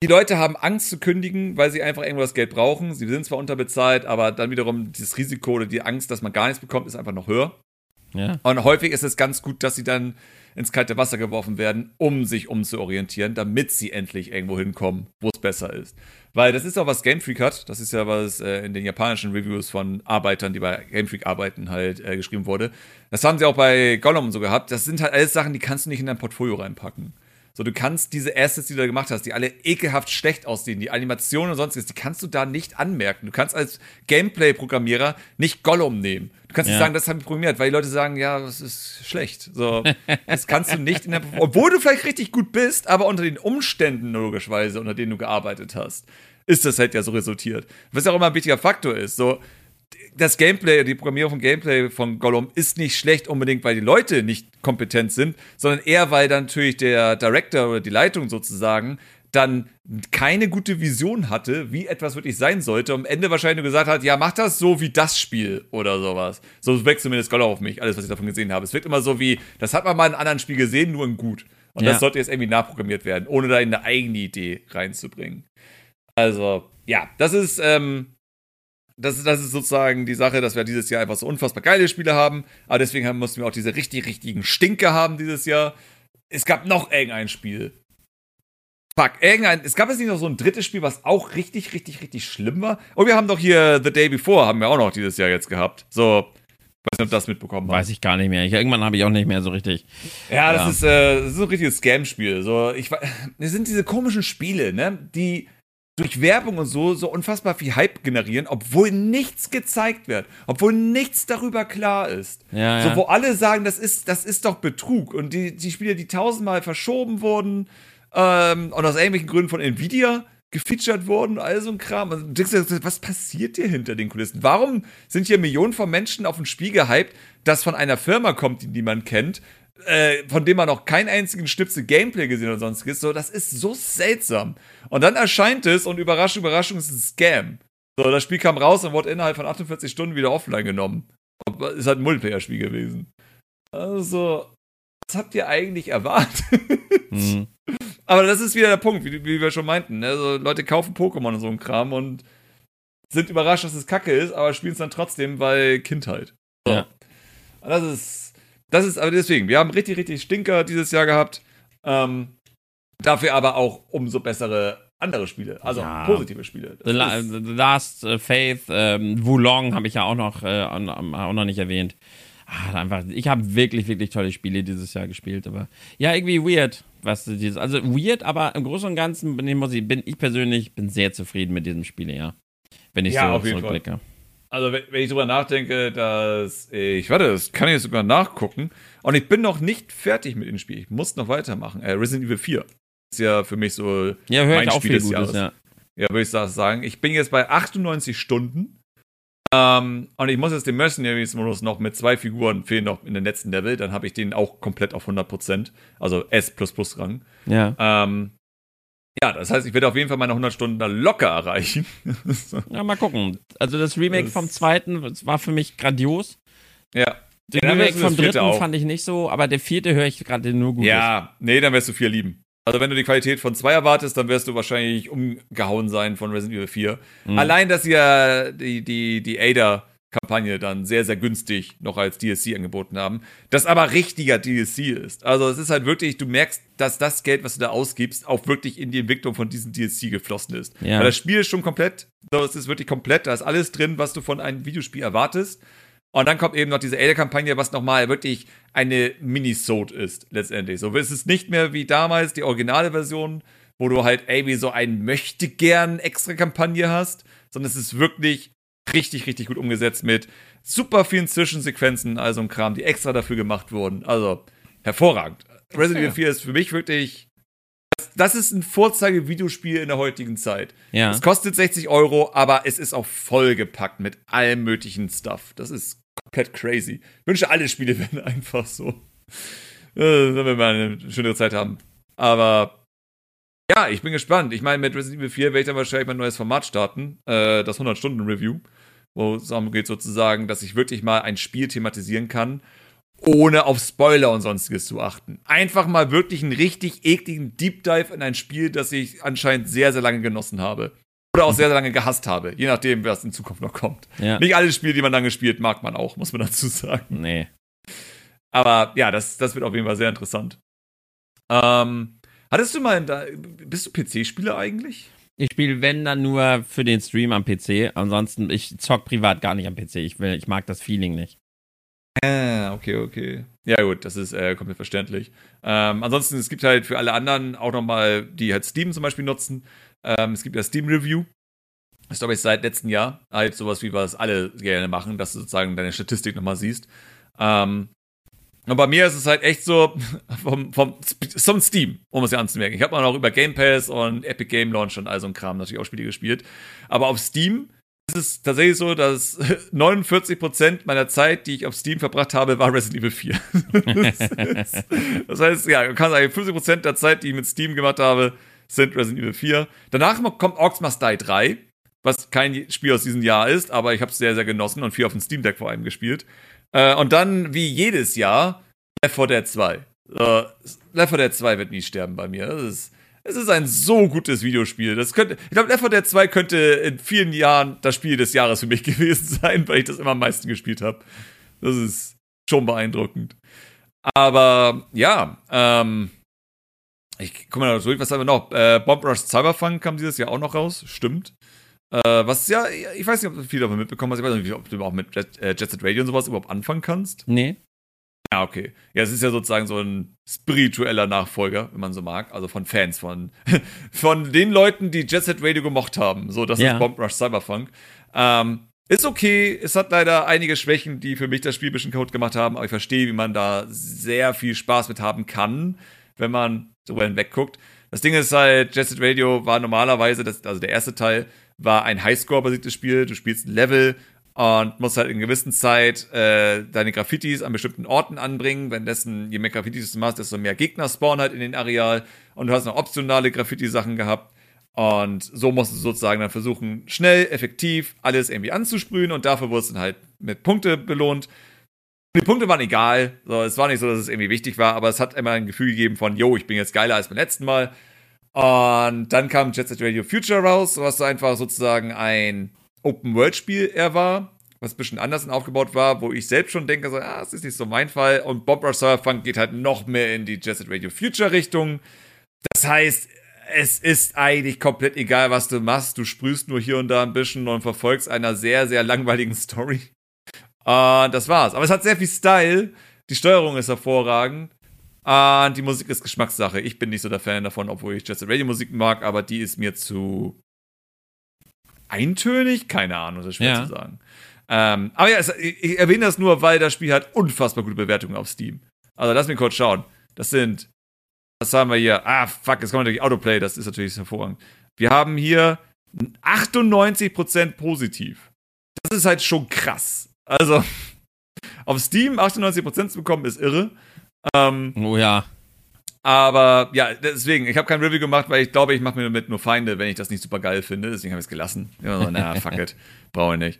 die Leute haben Angst zu kündigen, weil sie einfach irgendwo das Geld brauchen. Sie sind zwar unterbezahlt, aber dann wiederum das Risiko oder die Angst, dass man gar nichts bekommt, ist einfach noch höher. Ja. Und häufig ist es ganz gut, dass sie dann ins kalte Wasser geworfen werden, um sich umzuorientieren, damit sie endlich irgendwo hinkommen, wo es besser ist. Weil das ist auch was Game Freak hat. Das ist ja was äh, in den japanischen Reviews von Arbeitern, die bei Game Freak arbeiten, halt äh, geschrieben wurde. Das haben sie auch bei Gollum so gehabt. Das sind halt alles Sachen, die kannst du nicht in dein Portfolio reinpacken. So, du kannst diese Assets, die du da gemacht hast, die alle ekelhaft schlecht aussehen, die Animationen und sonstiges, die kannst du da nicht anmerken. Du kannst als Gameplay-Programmierer nicht Gollum nehmen. Du kannst nicht Ja. sagen, das haben wir programmiert, weil die Leute sagen, ja, das ist schlecht. So, das kannst du nicht in der, obwohl du vielleicht richtig gut bist, aber unter den Umständen logischerweise, unter denen du gearbeitet hast, ist das halt ja so resultiert. Was ja auch immer ein wichtiger Faktor ist. So, das Gameplay, die Programmierung von Gameplay von Gollum ist nicht schlecht unbedingt, weil die Leute nicht kompetent sind, sondern eher, weil dann natürlich der Director oder die Leitung sozusagen dann keine gute Vision hatte, wie etwas wirklich sein sollte. Am Ende wahrscheinlich nur gesagt hat, ja, mach das so wie das Spiel oder sowas. So wirkt zumindest Gollum auf mich, alles, was ich davon gesehen habe. Es wirkt immer so wie, das hat man mal in einem anderen Spiel gesehen, nur in gut. Und Ja. das sollte jetzt irgendwie nachprogrammiert werden, ohne da eine eigene Idee reinzubringen. Also, ja, das ist, ähm, das, ist- das ist sozusagen die Sache, dass wir dieses Jahr einfach so unfassbar geile Spiele haben. Aber deswegen haben, mussten wir auch diese richtig, richtigen Stinker haben dieses Jahr. Es gab noch irgendein Spiel. Fuck, irgendein. Es gab jetzt nicht noch so ein drittes Spiel, was auch richtig, richtig, richtig schlimm war. Und wir haben doch hier The Day Before, haben wir auch noch dieses Jahr jetzt gehabt. So, weiß nicht, ob das mitbekommen hast. Weiß ich gar nicht mehr. Ich, irgendwann habe ich auch nicht mehr so richtig. Ja, das Ja. ist, äh, das ist so ein richtiges Scam-Spiel. So, ich, es sind diese komischen Spiele, ne, die durch Werbung und so so unfassbar viel Hype generieren, obwohl nichts gezeigt wird, obwohl nichts darüber klar ist. Ja, so, ja. wo alle sagen, das ist, das ist doch Betrug. Und die, die Spiele, die tausendmal verschoben wurden ähm, und aus irgendwelchen Gründen von Nvidia gefeatured wurden, all so ein Kram. Und du denkst dir, was passiert hier hinter den Kulissen? Warum sind hier Millionen von Menschen auf ein Spiel gehypt, das von einer Firma kommt, die niemand kennt, äh, von dem man noch keinen einzigen Schnipsel Gameplay gesehen oder sonstiges? So, das ist so seltsam. Und dann erscheint es und Überraschung, Überraschung, es ist ein Scam. So, das Spiel kam raus und wurde innerhalb von 48 Stunden wieder offline genommen. Ist halt ein Multiplayer-Spiel gewesen. Also, was habt ihr eigentlich erwartet? Hm. Aber das ist wieder der Punkt, wie, wie wir schon meinten. Ne? Also, Leute kaufen Pokémon und so ein Kram und sind überrascht, dass es kacke ist, aber spielen es dann trotzdem, weil Kindheit. So. Ja. Und das ist, das ist, aber deswegen, wir haben richtig, richtig Stinker dieses Jahr gehabt. Ähm, dafür aber auch umso bessere andere Spiele, also Ja. positive Spiele. The, La The Last äh, Faith, ähm, Wulong habe ich ja auch noch, äh, auch noch- nicht erwähnt. Ah, einfach, ich habe wirklich, wirklich tolle Spiele dieses Jahr gespielt, aber ja, irgendwie weird, was dieses, also weird, aber im Großen und Ganzen bin ich, muss ich, bin ich persönlich bin sehr zufrieden mit diesem Spiel, ja. Wenn ich Ja, so zurückblicke. Also, wenn, wenn ich drüber nachdenke, dass ich, warte, das kann ich jetzt sogar nachgucken. Und ich bin noch nicht fertig mit dem Spiel. Ich muss noch weitermachen. Äh, Resident Evil 4 ist ja für mich so, Ja, Mein Spiel des Gutes, Jahres. ja. ja, würde ich das sagen. Ich bin jetzt bei 98 Stunden. Ähm, und ich muss jetzt den Mercenaries-Modus noch mit zwei Figuren fehlen noch in den letzten Level. Dann habe ich den auch komplett auf 100%. Also S++-Rang. Ja. Ähm, ja, das heißt, ich werde auf jeden Fall meine 100 Stunden da locker erreichen. ja, mal gucken. Also das Remake Das- vom zweiten war für mich grandios. ja. Den Ja, Remake vom dritten auch. fand ich nicht so, aber der vierte höre ich gerade nur gut. Ja, nee, dann wirst du vier lieben. Also wenn du die Qualität von zwei erwartest, dann wirst du wahrscheinlich umgehauen sein von Resident Evil 4. Mhm. Allein, dass sie ja die, die, die Ada-Kampagne dann sehr, sehr günstig noch als DLC angeboten haben. Das aber richtiger DLC ist. Also es ist halt wirklich, du merkst, dass das Geld, was du da ausgibst, auch wirklich in die Entwicklung von diesem DLC geflossen ist. Ja. Weil das Spiel ist schon komplett, so, es ist wirklich komplett, da ist alles drin, was du von einem Videospiel erwartest. Und dann kommt eben noch diese Ada-Kampagne, was nochmal wirklich eine Minisode ist, letztendlich. So, es ist nicht mehr wie damals die originale Version, wo du halt irgendwie so ein möchte gern extra Kampagne hast, sondern es ist wirklich richtig, richtig gut umgesetzt mit super vielen Zwischensequenzen, also ein Kram, die extra dafür gemacht wurden. Also, hervorragend. Resident Evil 4 ist für mich wirklich, das, das ist ein Vorzeige-Videospiel in der heutigen Zeit. Ja. Es kostet 60 Euro, aber es ist auch vollgepackt mit allem möglichen Stuff. Das ist komplett crazy. Ich wünsche, alle Spiele wären einfach so. Äh, Wenn wir mal eine schönere Zeit haben. Aber ja, ich bin gespannt. Ich meine, mit Resident Evil 4 werde ich dann wahrscheinlich mein neues Format starten. Äh, das 100-Stunden-Review. Wo es darum geht sozusagen, dass ich wirklich mal ein Spiel thematisieren kann, ohne auf Spoiler und sonstiges zu achten. Einfach mal wirklich einen richtig ekligen Deep Dive in ein Spiel, das ich anscheinend sehr, sehr lange genossen habe. Oder auch sehr, sehr lange gehasst habe. Je nachdem, was in Zukunft noch kommt. Ja. Nicht alle Spiele, die man lange spielt, mag man auch, muss man dazu sagen. Nee. Aber ja, das, das wird auf jeden Fall sehr interessant. Ähm, hattest du mal, da, bist du PC-Spieler eigentlich? Ich spiele, wenn, dann nur für den Stream am PC. Ansonsten, ich zock privat gar nicht am PC. Ich, will, ich mag das Feeling nicht. Ah, okay, okay. Ja, gut, das ist äh, komplett verständlich. Ähm, ansonsten, es gibt halt für alle anderen auch nochmal, die halt Steam zum Beispiel nutzen. Ähm, es gibt ja Steam Review. Das ist, glaube ich, seit letztem Jahr halt sowas, wie wir es alle gerne machen, dass du sozusagen deine Statistik nochmal siehst. Ähm, und bei mir ist es halt echt so vom, vom, vom Steam, um es ja anzumerken. Ich habe mal auch über Game Pass und Epic Game Launch und all so ein Kram natürlich auch Spiele gespielt. Aber auf Steam ist es tatsächlich so, dass 49% meiner Zeit, die ich auf Steam verbracht habe, war Resident Evil 4. das heißt, ja, du kannst eigentlich 50% der Zeit, die ich mit Steam gemacht habe, sind Resident Evil 4. Danach kommt Orcs Must Die 3, was kein Spiel aus diesem Jahr ist, aber ich habe es sehr, sehr genossen und viel auf dem Steam Deck vor allem gespielt. Äh, und dann, wie jedes Jahr, Left 4 Dead 2. Äh, Left 4 Dead 2 wird nie sterben bei mir. Das ist, es ist ein so gutes Videospiel. Das könnte, ich glaube, Left 4 Dead 2 könnte in vielen Jahren das Spiel des Jahres für mich gewesen sein, weil ich das immer am meisten gespielt habe. Das ist schon beeindruckend. Aber ja, ähm, ich guck mal durch, was haben wir noch? Äh, Bomb Rush Cyberpunk kam dieses Jahr auch noch raus, stimmt. Äh, was ja, ich weiß nicht, ob du viel davon mitbekommen hast. Ich weiß nicht, ob du auch mit Jet, äh, Jet Set Radio und sowas überhaupt anfangen kannst. Nee. Ja, okay. Ja, es ist ja sozusagen so ein spiritueller Nachfolger, wenn man so mag. Also von Fans, von, von den Leuten, die Jet Set Radio gemocht haben. So, das Ja. ist Bomb Rush Cyberpunk. Ähm, ist okay. Es hat leider einige Schwächen, die für mich das Spiel ein bisschen kaputt gemacht haben. Aber ich verstehe, wie man da sehr viel Spaß mit haben kann, wenn man drüber hinwegguckt. Das Ding ist halt, Jet Set Radio war normalerweise, das, also der erste Teil, war ein Highscore-basiertes Spiel. Du spielst ein Level und musst halt in gewissen Zeit äh, deine Graffitis an bestimmten Orten anbringen. Währenddessen, je mehr Graffitis du machst, desto mehr Gegner spawnen halt in den Areal. Und du hast noch optionale Graffiti-Sachen gehabt. Und so musst du sozusagen dann versuchen, schnell, effektiv alles irgendwie anzusprühen. Und dafür wurdest du dann halt mit Punkte belohnt. Die Punkte waren egal. So, es war nicht so, dass es irgendwie wichtig war, aber es hat immer ein Gefühl gegeben von, yo, ich bin jetzt geiler als beim letzten Mal. Und dann kam Jet Set Radio Future raus, was einfach sozusagen ein Open-World-Spiel er war, was ein bisschen anders aufgebaut war, wo ich selbst schon denke, so, ah, das ist nicht so mein Fall. Und Bob Rush Cyberpunk geht halt noch mehr in die Jet Set Radio Future-Richtung. Das heißt, es ist eigentlich komplett egal, was du machst. Du sprühst nur hier und da ein bisschen und verfolgst einer sehr, sehr langweiligen Story. Und das war's. Aber es hat sehr viel Style. Die Steuerung ist hervorragend. Und die Musik ist Geschmackssache. Ich bin nicht so der Fan davon, obwohl ich Set Radio Musik mag, aber die ist mir zu eintönig. Keine Ahnung, das ist schwer Ja. zu sagen. Ähm, aber ja, ich erwähne das nur, weil das Spiel hat unfassbar gute Bewertungen auf Steam. Also lass mich kurz schauen. Das sind, was haben wir hier? Ah, fuck, jetzt kommt natürlich Autoplay, das ist natürlich hervorragend. Wir haben hier 98% positiv. Das ist halt schon krass. Also, auf Steam 98% zu bekommen, ist irre. Ähm, Oh ja. aber ja, deswegen, ich habe kein Review gemacht, weil ich glaube, ich mache mir damit nur Feinde, wenn ich das nicht super geil finde. Deswegen habe ich es gelassen. Ja, so, na, fuck it. Brauche ich nicht.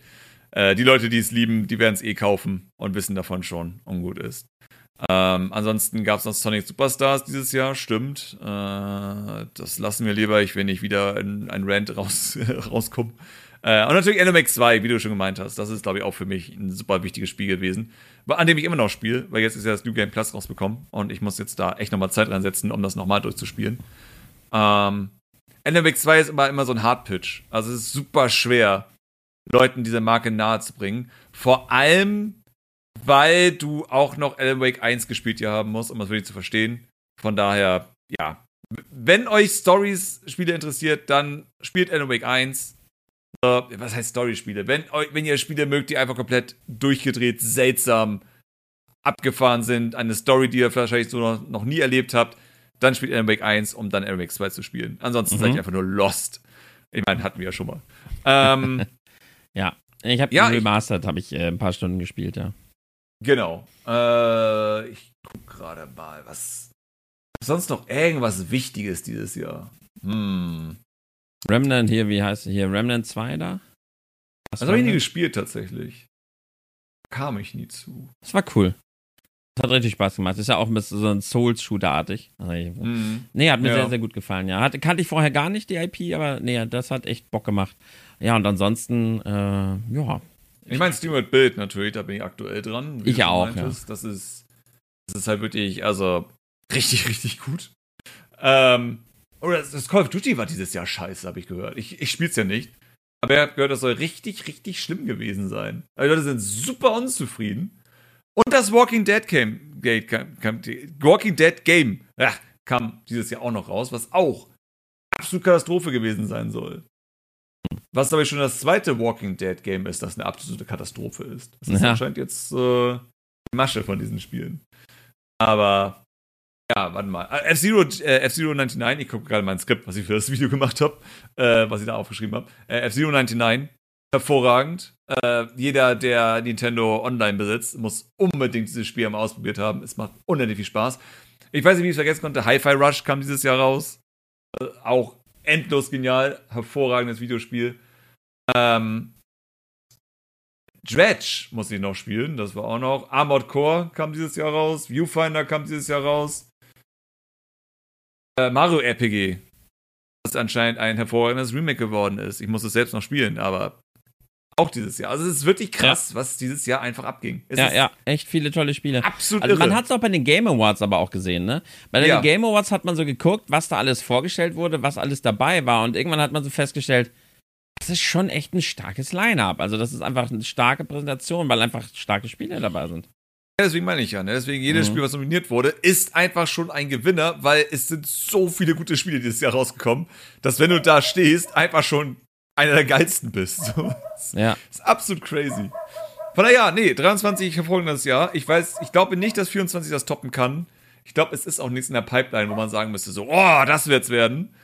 Äh, die Leute, die es lieben, die werden es eh kaufen und wissen davon schon, und gut ist. Ähm, ansonsten gab es noch Sonic Superstars dieses Jahr, stimmt. Äh, das lassen wir lieber, ich will nicht wieder in ein Rant raus, rauskommen. Äh, und natürlich NMX 2, wie du schon gemeint hast. Das ist, glaube ich, auch für mich ein super wichtiges Spiel gewesen. An dem ich immer noch spiele, weil jetzt ist ja das New Game Plus rausbekommen und ich muss jetzt da echt nochmal Zeit reinsetzen, um das nochmal durchzuspielen. Ähm, NMX 2 ist immer, immer so ein Hardpitch. Also es ist super schwer, Leuten diese Marke nahe zu bringen. Vor allem, weil du auch noch Alan Wake 1 gespielt hier haben musst, um das wirklich zu verstehen. Von daher, ja. Wenn euch Stories-Spiele interessiert, dann spielt Alan Wake 1. Äh, was heißt Story-Spiele? Wenn, wenn ihr Spiele mögt, die einfach komplett durchgedreht, seltsam, abgefahren sind, eine Story, die ihr wahrscheinlich so noch, noch nie erlebt habt, dann spielt Alan Wake 1, um dann Alan Wake 2 zu spielen. Ansonsten Mhm. seid ihr einfach nur lost. Ich meine, hatten wir ja schon mal. Ähm, Ja. Ich habe Ja, Remastered, habe ich äh, ein paar Stunden gespielt, ja. Genau. Äh, ich guck gerade mal, was sonst noch irgendwas Wichtiges dieses Jahr. Hm. Remnant hier, wie heißt hier? Remnant 2 da? Was Das habe ich nie gespielt tatsächlich. Kam ich nie zu. Das war cool. Das hat richtig Spaß gemacht. Ist ja auch ein bisschen so ein Souls-Shooter-artig. Also ich- Hm. Nee, hat mir Ja. sehr, sehr gut gefallen, ja. Hatte, kannte ich vorher gar nicht, die IP, aber nee, das hat echt Bock gemacht. Ja, und ansonsten, äh, ja. Ich meine, SteamWorld Build natürlich, da bin ich aktuell dran. Ich auch, meintest. Das ist, das ist halt wirklich, also richtig, richtig gut. Ähm, Oder das Call of Duty war dieses Jahr scheiße, habe ich gehört. Ich, ich spiel's ja nicht. Aber ich habe gehört, das soll richtig, richtig schlimm gewesen sein. Also die Leute sind super unzufrieden. Und das Walking Dead Game, kam, kam, Walking Dead Game ja, kam dieses Jahr auch noch raus, was auch absolute Katastrophe gewesen sein soll. Was glaube ich schon das zweite Walking Dead Game ist, das eine absolute Katastrophe ist. Das ist Ja. anscheinend jetzt äh, die Masche von diesen Spielen. Aber ja, warte mal. Äh, F-Zero äh, F-Zero 99, ich gucke gerade mein Skript, was ich für das Video gemacht habe, äh, was ich da aufgeschrieben habe. Äh, F-Zero 99, hervorragend. Äh, jeder, der Nintendo Online besitzt, muss unbedingt dieses Spiel einmal ausprobiert haben. Es macht unendlich viel Spaß. Ich weiß nicht, wie ich es vergessen konnte. Hi-Fi Rush kam dieses Jahr raus. Äh, auch endlos genial. Hervorragendes Videospiel. Ähm, Dredge muss ich noch spielen. Das war auch noch. Armored Core kam dieses Jahr raus. Viewfinder kam dieses Jahr raus. Äh, Mario RPG. Was anscheinend ein hervorragendes Remake geworden ist. Ich muss es selbst noch spielen, aber auch dieses Jahr. Also es ist wirklich krass, was dieses Jahr einfach abging. Es Ja, ist ja, echt viele tolle Spiele. absolut Also man irre. hat es auch bei den Game Awards aber auch gesehen, ne? Bei den Ja. Game Awards hat man so geguckt, was da alles vorgestellt wurde, was alles dabei war und irgendwann hat man so festgestellt, das ist schon echt ein starkes Line-Up. Also das ist einfach eine starke Präsentation, weil einfach starke Spiele dabei sind. Deswegen meine ich ja, ne? Deswegen jedes Mhm. Spiel, was nominiert wurde, ist einfach schon ein Gewinner, weil es sind so viele gute Spiele dieses Jahr rausgekommen, dass wenn du da stehst, einfach schon einer der geilsten bist. So. Das Ja. ist absolut crazy. Von daher, nee, 23 hervorragendes Jahr. Ich weiß, ich glaube nicht, dass 24 das toppen kann. Ich glaube, es ist auch nichts in der Pipeline, wo man sagen müsste, so, oh, das wird's werden.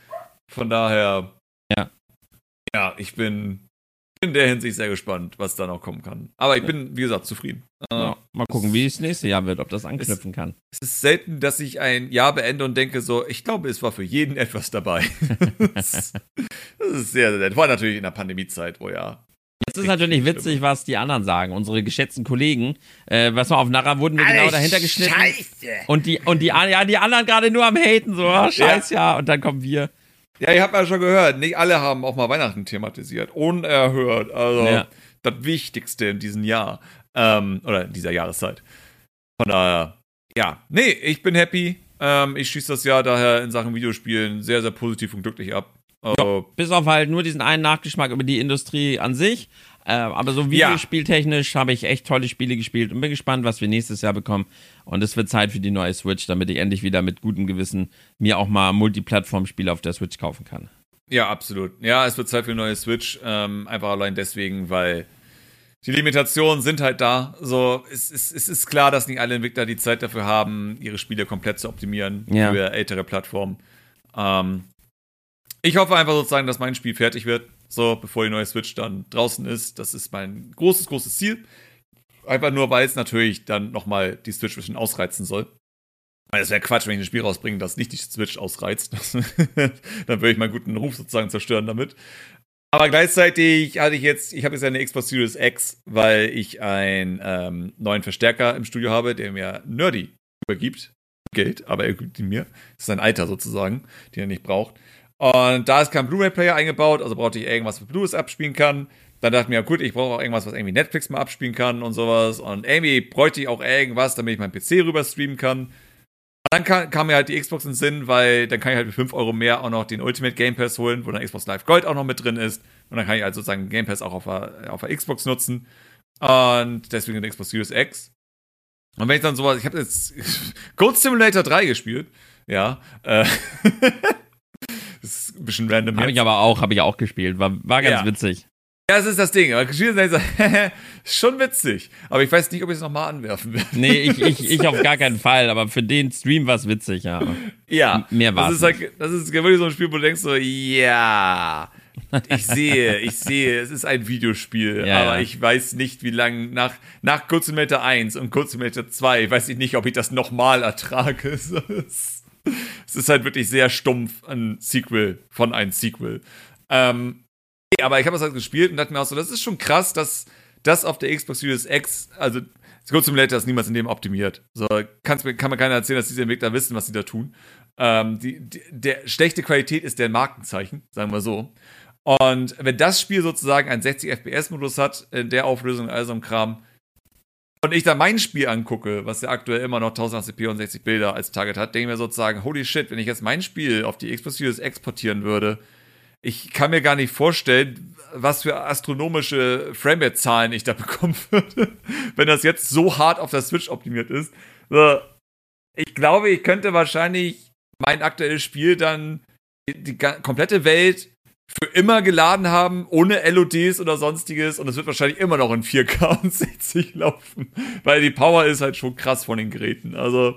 Von daher, Ja. Ja, ich bin in der Hinsicht sehr gespannt, was da noch kommen kann. Aber ich bin, wie gesagt, zufrieden. Ja. Mal gucken, wie es nächste Jahr wird, ob das anknüpfen kann. Es ist selten, dass ich ein Jahr beende und denke so, ich glaube, es war für jeden etwas dabei. das ist sehr, sehr nett. War natürlich in der Pandemiezeit, wo ja. Jetzt ist natürlich witzig, was die anderen sagen, unsere geschätzten Kollegen. Äh, was mal auf nachher wurden wir genau dahinter geschnitten. Und die, und die, ja, die anderen gerade nur am Haten, so, oh, scheiß ja. Und dann kommen wir. Ja, ihr habt ja schon gehört, nicht alle haben auch mal Weihnachten thematisiert. Unerhört. Also Ja. das Wichtigste in diesem Jahr. Ähm, oder in dieser Jahreszeit. Von daher, ja. Nee, ich bin happy. Ähm, ich schieße das Jahr daher in Sachen Videospielen sehr, sehr positiv und glücklich ab. Also, Bis auf halt nur diesen einen Nachgeschmack über die Industrie an sich. Äh, aber so Ja. videospieltechnisch habe ich echt tolle Spiele gespielt und bin gespannt, was wir nächstes Jahr bekommen. Und es wird Zeit für die neue Switch, damit ich endlich wieder mit gutem Gewissen mir auch mal Multiplattform-Spiele auf der Switch kaufen kann. Ja, absolut. Ja, es wird Zeit für eine neue Switch. Ähm, einfach allein deswegen, weil die Limitationen sind halt da. So, es, es, es ist klar, dass nicht alle Entwickler die Zeit dafür haben, ihre Spiele komplett zu optimieren Ja. für ältere Plattformen. Ähm, ich hoffe einfach sozusagen, dass mein Spiel fertig wird, so bevor die neue Switch dann draußen ist. Das ist mein großes, großes Ziel. Einfach nur, weil es natürlich dann nochmal die Switch ein bisschen ausreizen soll. Weil es wäre Quatsch, wenn ich ein Spiel rausbringe, das nicht die Switch ausreizt. dann würde ich meinen guten Ruf sozusagen zerstören damit. Aber gleichzeitig hatte ich jetzt, ich habe jetzt eine Xbox Series X, weil ich einen ähm, neuen Verstärker im Studio habe, der mir Nerdy übergibt. Geld, aber er gibt ihn mir. Das ist sein Alter sozusagen, den er nicht braucht. Und da ist kein Blu-ray-Player eingebaut, also brauchte ich irgendwas, was Blu-rays abspielen kann. Dann dachte ich mir, gut, ich brauche auch irgendwas, was irgendwie Netflix mal abspielen kann und sowas. Und irgendwie bräuchte ich auch irgendwas, damit ich meinen PC rüber streamen kann. Und dann kam, kam mir halt die Xbox in den Sinn, weil dann kann ich halt für 5 Euro mehr auch noch den Ultimate Game Pass holen, wo dann Xbox Live Gold auch noch mit drin ist. Und dann kann ich halt sozusagen Game Pass auch auf der, auf der Xbox nutzen. Und deswegen den Xbox Series X. Und wenn ich dann sowas, ich habe jetzt Code Simulator 3 gespielt. Ja. Äh, ein bisschen random. Habe ich aber auch, habe ich auch gespielt. War, war ganz Ja. witzig. Ja, das ist das Ding. Aber gespielt ist so, ist schon witzig. Aber ich weiß nicht, ob ich es nochmal anwerfen will. Nee, ich, ich, ich auf gar keinen Fall, aber für den Stream war es witzig, ja. Ja, Mehr das ist halt, das ist wirklich so ein Spiel, wo du denkst so, ja, ich sehe, ich sehe, es ist ein Videospiel, Ja, aber ja. ich weiß nicht, wie lange nach, nach Simulator 1 und Simulator 2, weiß ich nicht, ob ich das nochmal ertrage. Es ist- halt wirklich sehr stumpf ein Sequel von einem Sequel. Ähm, aber ich habe das halt gespielt und dachte mir auch so, das ist schon krass, dass das auf der Xbox Series X, also Code Simulator ist niemals in dem optimiert. So, kann mir keiner erzählen, dass diese Entwickler wissen, was sie da tun. Ähm, die, die, der schlechte Qualität ist deren Markenzeichen, sagen wir so. Und wenn das Spiel sozusagen einen 60 FPS-Modus hat, in der Auflösung und all so einem Kram, und ich da mein Spiel angucke, was ja aktuell immer noch 1080p und 60 Bilder als Target hat, denke ich mir sozusagen, holy shit, wenn ich jetzt mein Spiel auf die Xbox Series exportieren würde, ich kann mir gar nicht vorstellen, was für astronomische Framerate-Zahlen ich da bekommen würde, wenn das jetzt so hart auf der Switch optimiert ist. Ich glaube, ich könnte wahrscheinlich mein aktuelles Spiel dann die, die komplette Welt für immer geladen haben, ohne LODs oder sonstiges. Und es wird wahrscheinlich immer noch in 4K und 60 laufen. Weil die Power ist halt schon krass von den Geräten. Also,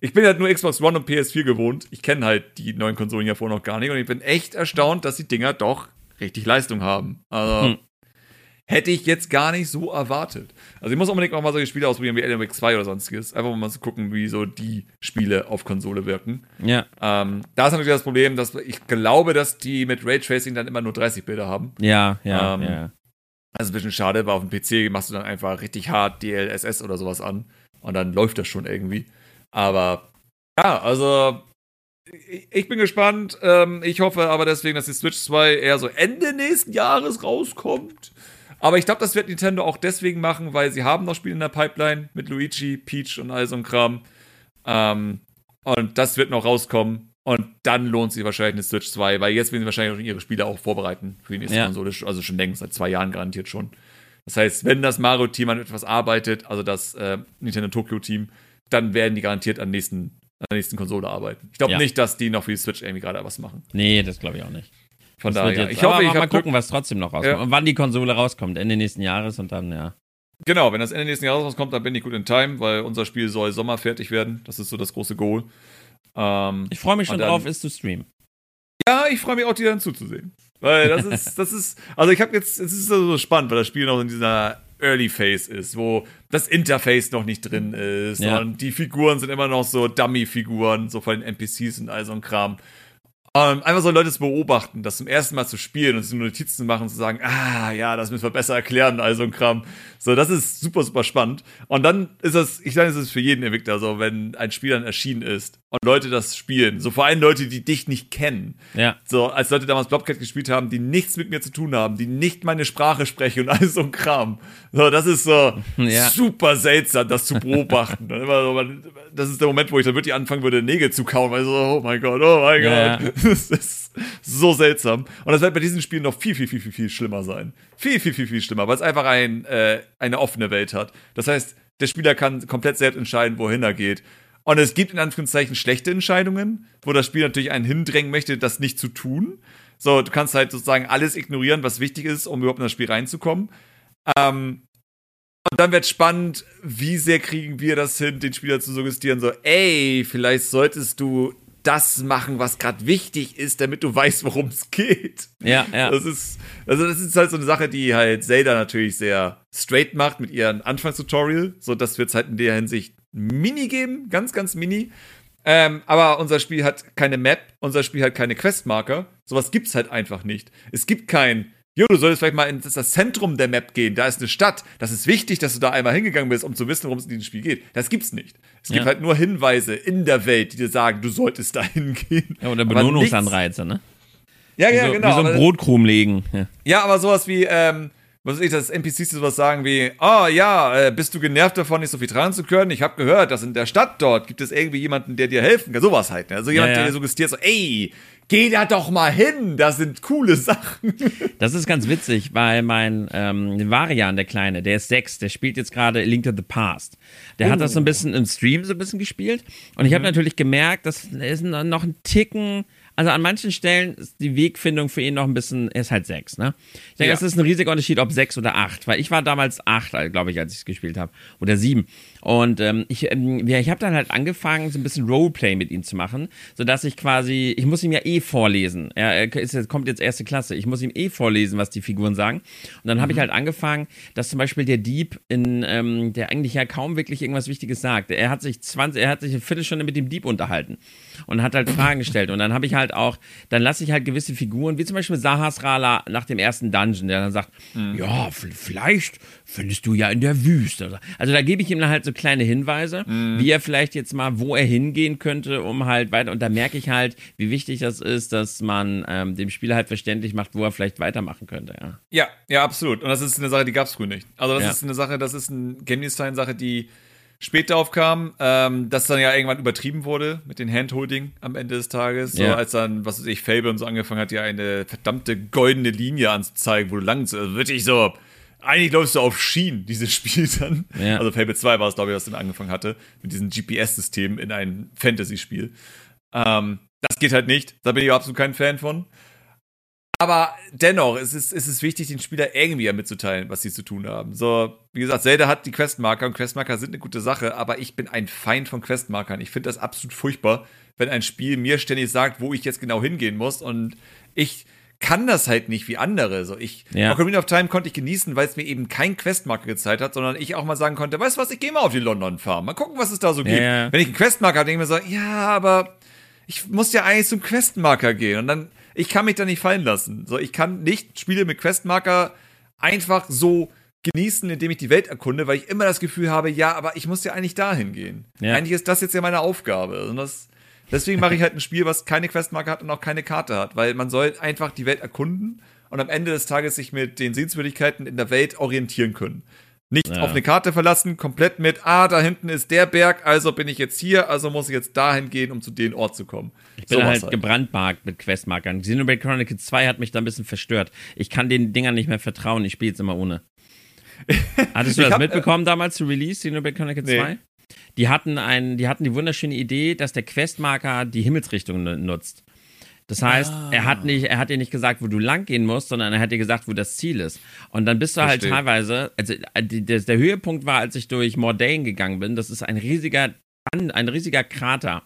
ich bin halt nur Xbox One und PS4 gewohnt. Ich kenne halt die neuen Konsolen ja vorher noch gar nicht. Und ich bin echt erstaunt, dass die Dinger doch richtig Leistung haben. Also, hm. Hätte ich jetzt gar nicht so erwartet. Also, ich muss unbedingt auch mal solche Spiele ausprobieren wie Alan Wake 2 oder sonstiges. Einfach mal zu gucken, wie so die Spiele auf Konsole wirken. Ja. Ähm, da ist natürlich das Problem, dass ich glaube, dass die mit Raytracing dann immer nur 30 Bilder haben. Ja, ja, ähm, ja. Also ein bisschen schade, weil auf dem PC machst du dann einfach richtig hart DLSS oder sowas an und dann läuft das schon irgendwie. Aber ja, also ich bin gespannt. Ähm, ich hoffe aber deswegen, dass die Switch 2 eher so Ende nächsten Jahres rauskommt. Aber ich glaube, das wird Nintendo auch deswegen machen, weil sie haben noch Spiele in der Pipeline mit Luigi, Peach und all so ein Kram. Ähm, und das wird noch rauskommen. Und dann lohnt sich wahrscheinlich eine Switch 2, weil jetzt werden sie wahrscheinlich ihre Spiele auch vorbereiten für die nächste ja. Konsole. Also schon längst, seit zwei Jahren garantiert schon. Das heißt, wenn das Mario-Team an etwas arbeitet, also das äh, Nintendo Tokyo-Team, dann werden die garantiert an, nächsten, an der nächsten Konsole arbeiten. Ich glaube ja. nicht, dass die noch für die Switch irgendwie gerade was machen. Nee, das glaube ich auch nicht. Von das daher, ich hoffe, ich mal gucken, was trotzdem noch rauskommt. Ja. Und wann die Konsole rauskommt, Ende nächsten Jahres und dann, ja. Genau, wenn das Ende nächsten Jahres rauskommt, dann bin ich gut in Time, weil unser Spiel soll Sommer fertig werden. Das ist so das große Goal. Ähm, ich freue mich schon dann, drauf, es zu streamen. Ja, ich freue mich auch, dir dann zuzusehen. Weil das ist, das ist, also ich habe jetzt, es ist so spannend, weil das Spiel noch in dieser Early Phase ist, wo das Interface noch nicht drin ist ja. und die Figuren sind immer noch so Dummy-Figuren, so von den NPCs und all so ein Kram. Um, ähm, einfach so Leute zu beobachten, das zum ersten Mal zu spielen und sich Notizen zu machen und zu sagen, ah, ja, das müssen wir besser erklären, also ein Kram. So, das ist super, super spannend. Und dann ist das, ich sage, es ist für jeden Entwickler so, wenn ein Spiel dann erschienen ist und Leute das spielen, so vor allem Leute, die dich nicht kennen. Ja. So, als Leute damals Blobcat gespielt haben, die nichts mit mir zu tun haben, die nicht meine Sprache sprechen und alles so ein Kram. So, das ist so ja. super seltsam, das zu beobachten. das ist der Moment, wo ich dann wirklich anfangen würde, Nägel zu kauen, weil so, oh mein Gott, oh mein ja. Gott. Das ist so seltsam. Und das wird bei diesen Spielen noch viel, viel, viel, viel, viel schlimmer sein. Viel, viel, viel, viel schlimmer, weil es einfach ein, äh, eine offene Welt hat. Das heißt, der Spieler kann komplett selbst entscheiden, wohin er geht. Und es gibt in Anführungszeichen schlechte Entscheidungen, wo das Spiel natürlich einen hindrängen möchte, das nicht zu tun. So, du kannst halt sozusagen alles ignorieren, was wichtig ist, um überhaupt in das Spiel reinzukommen. Ähm, und dann wird spannend, wie sehr kriegen wir das hin, den Spieler zu suggestieren, so, ey, vielleicht solltest du das machen, was gerade wichtig ist, damit du weißt, worum es geht. Ja, ja. Das ist, also das ist halt so eine Sache, die halt Zelda natürlich sehr straight macht mit ihrem Anfangstutorial. So, das wird es halt in der Hinsicht mini geben, ganz, ganz mini. Ähm, aber unser Spiel hat keine Map, unser Spiel hat keine Questmarker. Sowas gibt's halt einfach nicht. Es gibt kein Jo, du solltest vielleicht mal in das Zentrum der Map gehen. Da ist eine Stadt. Das ist wichtig, dass du da einmal hingegangen bist, um zu wissen, worum es in diesem Spiel geht. Das gibt's nicht. Es gibt ja. halt nur Hinweise in der Welt, die dir sagen, du solltest da hingehen. Ja, oder Belohnungsanreize, ne? Ja, ja, so, genau. Wie so ein Brotkrumm legen. Ja. ja, aber sowas wie, ähm, was weiß ich, dass NPCs sowas sagen wie, oh ja, äh, bist du genervt davon, nicht so viel tragen zu können? Ich habe gehört, dass in der Stadt dort gibt es irgendwie jemanden, der dir helfen kann. Sowas halt. Ne? Also jemand, ja, ja. der dir suggestiert so, ey, Geh da doch mal hin, das sind coole Sachen. Das ist ganz witzig, weil mein ähm, Varian, der Kleine, der ist sechs, der spielt jetzt gerade Link to the Past. Der oh. hat das so ein bisschen im Stream so ein bisschen gespielt. Und ich habe mhm. natürlich gemerkt, dass er ist noch ein Ticken also an manchen Stellen ist die Wegfindung für ihn noch ein bisschen, er ist halt sechs, ne? Ich denke, ja. es ist ein riesiger Unterschied, ob sechs oder acht, weil ich war damals acht, glaube ich, als ich es gespielt habe. Oder sieben. Und ähm, ich, ähm, ja, ich habe dann halt angefangen, so ein bisschen Roleplay mit ihm zu machen, sodass ich quasi, ich muss ihm ja eh vorlesen. Er, er ist, kommt jetzt erste Klasse. Ich muss ihm eh vorlesen, was die Figuren sagen. Und dann habe mhm. ich halt angefangen, dass zum Beispiel der Dieb, in, ähm, der eigentlich ja kaum wirklich irgendwas Wichtiges sagt, er hat sich 20, er hat sich eine Viertelstunde mit dem Dieb unterhalten und hat halt Fragen gestellt. Und dann habe ich halt auch, dann lasse ich halt gewisse Figuren, wie zum Beispiel Sahasrala nach dem ersten Dungeon, der dann sagt, mhm. ja, vielleicht findest du ja in der Wüste. Also da gebe ich ihm dann halt so kleine Hinweise, mhm. wie er vielleicht jetzt mal, wo er hingehen könnte, um halt weiter, und da merke ich halt, wie wichtig das ist, dass man ähm, dem Spieler halt verständlich macht, wo er vielleicht weitermachen könnte, ja. Ja, ja, absolut. Und das ist eine Sache, die gab es früher nicht. Also das ja. ist eine Sache, das ist eine Game Design-Sache, die später aufkam, ähm, das dann ja irgendwann übertrieben wurde mit den Handholding am Ende des Tages. So, als dann, was weiß ich, Fable und so angefangen hat, ja eine verdammte goldene Linie anzuzeigen, wo du lang, also wirklich so, eigentlich läufst du auf Schienen, dieses Spiel dann. Ja. Also Fable 2 war es, glaube ich, was dann angefangen hatte, mit diesem GPS-System in ein Fantasy-Spiel. Ähm, das geht halt nicht, da bin ich absolut kein Fan von. Aber dennoch, es ist, es ist wichtig, den Spieler irgendwie mitzuteilen, was sie zu tun haben. So, wie gesagt, Zelda hat die Questmarker und Questmarker sind eine gute Sache, aber ich bin ein Feind von Questmarkern. Ich finde das absolut furchtbar, wenn ein Spiel mir ständig sagt, wo ich jetzt genau hingehen muss und ich kann das halt nicht wie andere. So, ich, ja. Ocarina of Time konnte ich genießen, weil es mir eben kein Questmarker gezeigt hat, sondern ich auch mal sagen konnte, weißt du was, ich gehe mal auf die London Farm, mal gucken, was es da so gibt. Ja. Wenn ich einen Questmarker habe, denke ich mir so, ja, aber ich muss ja eigentlich zum Questmarker gehen und dann ich kann mich da nicht fallen lassen. So, ich kann nicht Spiele mit Questmarker einfach so genießen, indem ich die Welt erkunde, weil ich immer das Gefühl habe, ja, aber ich muss ja eigentlich dahin gehen. Ja. Eigentlich ist das jetzt ja meine Aufgabe. Und das, deswegen mache ich halt ein Spiel, was keine Questmarker hat und auch keine Karte hat, weil man soll einfach die Welt erkunden und am Ende des Tages sich mit den Sehenswürdigkeiten in der Welt orientieren können. Nicht ja. auf eine Karte verlassen, komplett mit, ah, da hinten ist der Berg, also bin ich jetzt hier, also muss ich jetzt dahin gehen, um zu dem Ort zu kommen. Ich bin so halt, halt gebrandmarkt mit Questmarkern. Xenoblade Chronicles 2 hat mich da ein bisschen verstört. Ich kann den Dingern nicht mehr vertrauen, ich spiele jetzt immer ohne. Hattest du das hab, äh, mitbekommen damals zu Release, Xenoblade Chronicles nee. 2? Die hatten, ein, die hatten die wunderschöne Idee, dass der Questmarker die Himmelsrichtung nutzt. Das heißt, ah. er hat nicht, er hat dir nicht gesagt, wo du lang gehen musst, sondern er hat dir gesagt, wo das Ziel ist. Und dann bist du halt Verstehe. halt teilweise, also äh, der, der Höhepunkt war, als ich durch Mordain gegangen bin. Das ist ein riesiger, ein riesiger Krater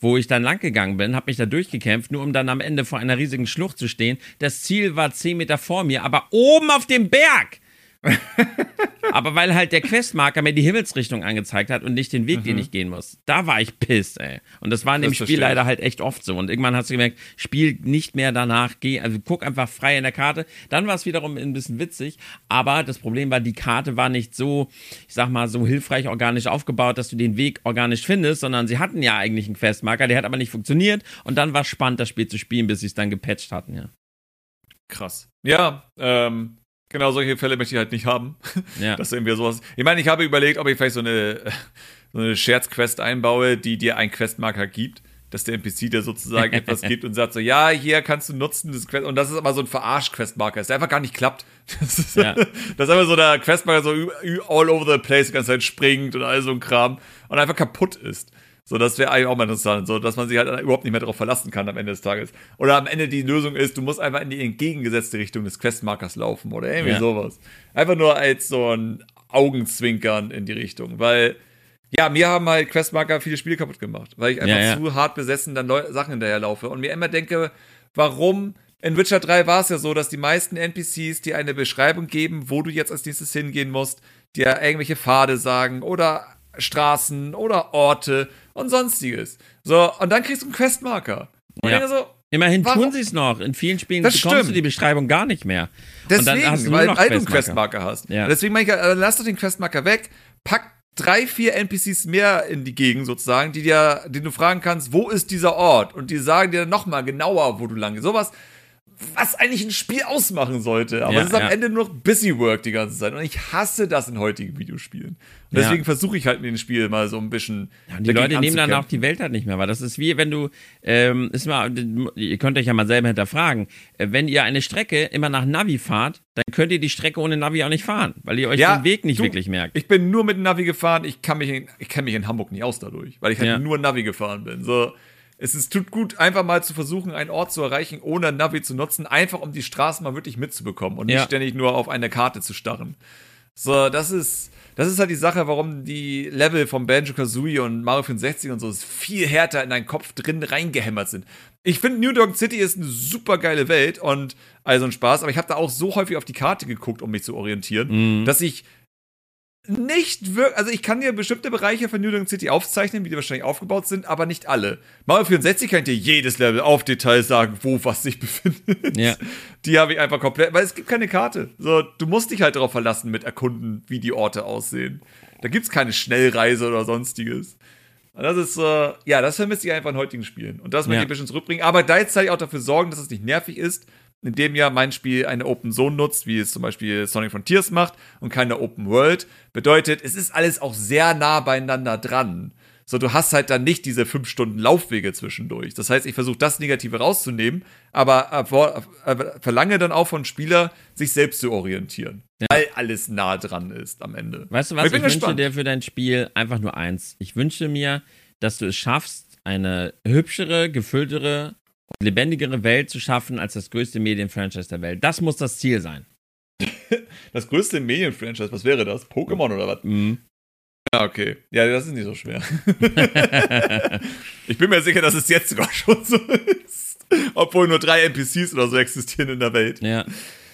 wo ich dann lang gegangen bin, habe mich da durchgekämpft, nur um dann am Ende vor einer riesigen Schlucht zu stehen. Das Ziel war zehn Meter vor mir, aber oben auf dem Berg. aber weil halt der Questmarker mir die Himmelsrichtung angezeigt hat und nicht den Weg, mhm. den ich gehen muss. Da war ich pissed, ey. Und das war in dem das Spiel leider halt echt oft so. Und irgendwann hast du gemerkt, spiel nicht mehr danach, geh, also guck einfach frei in der Karte. Dann war es wiederum ein bisschen witzig, aber das Problem war, die Karte war nicht so, ich sag mal, so hilfreich organisch aufgebaut, dass du den Weg organisch findest, sondern sie hatten ja eigentlich einen Questmarker, der hat aber nicht funktioniert. Und dann war es spannend, das Spiel zu spielen, bis sie es dann gepatcht hatten, ja. Krass. Ja, ähm, Genau, solche Fälle möchte ich halt nicht haben. Ja. Dass irgendwie sowas. Ich meine, ich habe überlegt, ob ich vielleicht so eine, so eine Scherzquest einbaue, die dir einen Questmarker gibt. Dass der NPC dir sozusagen etwas gibt und sagt so, ja, hier kannst du nutzen, das Quest. Und das ist aber so ein Verarsch-Questmarker, der einfach gar nicht klappt. Das ist, ja. das ist einfach so der Questmarker so all over the place die ganze Zeit springt und all so ein Kram und einfach kaputt ist. So, das wäre eigentlich auch mal interessant, so dass man sich halt überhaupt nicht mehr darauf verlassen kann am Ende des Tages. Oder am Ende die Lösung ist, du musst einfach in die entgegengesetzte Richtung des Questmarkers laufen oder irgendwie ja. sowas. Einfach nur als so ein Augenzwinkern in die Richtung, weil ja, mir haben halt Questmarker viele Spiele kaputt gemacht, weil ich einfach ja, ja. zu hart besessen dann Leu Sachen hinterherlaufe und mir immer denke, warum in Witcher 3 war es ja so, dass die meisten NPCs dir eine Beschreibung geben, wo du jetzt als nächstes hingehen musst, dir irgendwelche Pfade sagen oder Straßen oder Orte und sonstiges. So, und dann kriegst du einen Questmarker. Und ja. so, Immerhin warum? tun sie es noch. In vielen Spielen das bekommst stimmt. du die Beschreibung gar nicht mehr. Deswegen, du weil, weil du einen Questmarker hast. Ja. Deswegen meine ich, äh, lass doch den Questmarker weg, pack drei, vier NPCs mehr in die Gegend sozusagen, die dir, die du fragen kannst, wo ist dieser Ort? Und die sagen dir nochmal genauer, wo du lang gehst. Sowas, was eigentlich ein Spiel ausmachen sollte. Aber ja, es ist am ja. Ende nur noch Busy Work die ganze Zeit. Und ich hasse das in heutigen Videospielen. Und deswegen ja. versuche ich halt mit dem Spiel mal so ein bisschen. Ja, die Leute nehmen dann auch die Welt halt nicht mehr, weil das ist wie wenn du, ähm, ist mal, ihr könnt euch ja mal selber hinterfragen, äh, wenn ihr eine Strecke immer nach Navi fahrt, dann könnt ihr die Strecke ohne Navi auch nicht fahren, weil ihr euch den Weg nicht du, wirklich merkt. Ich bin nur mit Navi gefahren, ich kann mich in, ich kenne mich in Hamburg nicht aus dadurch, weil ich halt nur Navi gefahren bin. So, es ist, tut gut, einfach mal zu versuchen, einen Ort zu erreichen, ohne Navi zu nutzen, einfach um die Straßen mal wirklich mitzubekommen und nicht ja. ständig nur auf eine Karte zu starren. So, das ist, das ist halt die Sache, warum die Level von Banjo Kazooie und Mario 64 und so viel härter in deinen Kopf drin reingehämmert sind. Ich finde, New Dog City ist eine super geile Welt und also ein Spaß, aber ich habe da auch so häufig auf die Karte geguckt, um mich zu orientieren, mhm. dass ich nicht wirklich, also ich kann dir bestimmte Bereiche von New York City aufzeichnen, wie die wahrscheinlich aufgebaut sind, aber nicht alle. Mario 64 kann ich dir jedes Level auf Details sagen, wo was sich befindet. Ja. Die habe ich einfach komplett, weil es gibt keine Karte. So, du musst dich halt darauf verlassen mit erkunden, wie die Orte aussehen. Da gibt's keine Schnellreise oder sonstiges. Und das ist, äh, ja, das vermisse ich einfach in heutigen Spielen. Und das möchte Ja. ich ein bisschen zurückbringen. Aber gleichzeitig auch dafür sorgen, dass es nicht nervig ist, indem ja mein Spiel eine Open Zone nutzt, wie es zum Beispiel Sonic Frontiers macht und keine Open World. Bedeutet, es ist alles auch sehr nah beieinander dran. So, du hast halt dann nicht diese fünf Stunden Laufwege zwischendurch. Das heißt, ich versuche das Negative rauszunehmen, aber erfor- äh, verlange dann auch von Spieler, sich selbst zu orientieren. Weil alles nah dran ist am Ende. Weißt du Aber was? Ich, bin wünsche dir für dein Spiel einfach nur eins. Ich wünsche mir, dass du es schaffst, eine hübschere, gefülltere und lebendigere Welt zu schaffen als das größte Medienfranchise der Welt. Das muss das Ziel sein. Das größte Medienfranchise, was wäre das? Pokémon oder was? Mhm. Ja, okay. Ja, das ist nicht so schwer. ich bin mir sicher, dass es jetzt sogar schon so ist. Obwohl nur drei NPCs oder so existieren in der Welt. Ja.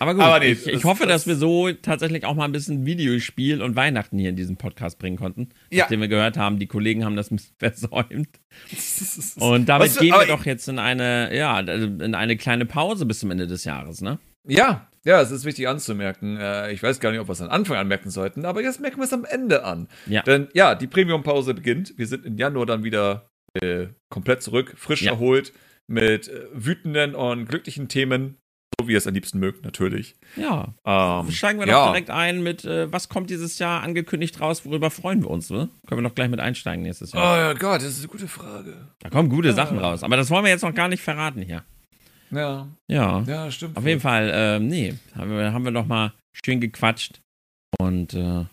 Aber gut, Aber nee, ich, ich das- hoffe, dass das- wir so tatsächlich auch mal ein bisschen Videospiel und Weihnachten hier in diesem Podcast bringen konnten. Ja. Nachdem wir gehört haben, die Kollegen haben das versäumt. Und damit für- gehen wir doch jetzt in eine, ja, in eine kleine Pause bis zum Ende des Jahres, ne? Ja, ja, es ist wichtig anzumerken. Äh, Ich weiß gar nicht, ob wir es am Anfang anmerken sollten, aber jetzt merken wir es am Ende an. Ja. Denn ja, die Premium-Pause beginnt. Wir sind im Januar dann wieder äh, komplett zurück, frisch Ja. erholt, mit äh, wütenden und glücklichen Themen, so wie ihr es am liebsten mögt, natürlich. Ja. Ähm, Steigen wir ja. doch direkt ein mit, äh, was kommt dieses Jahr angekündigt raus, worüber freuen wir uns, ne? Können wir doch gleich mit einsteigen nächstes Oh Jahr. ja Gott, das ist eine gute Frage. Da kommen gute Sachen raus. Aber das wollen wir jetzt noch gar nicht verraten hier. Ja, Ja. ja, stimmt. Auf jeden Fall, ähm, nee, haben wir, haben wir noch mal schön gequatscht. Und äh,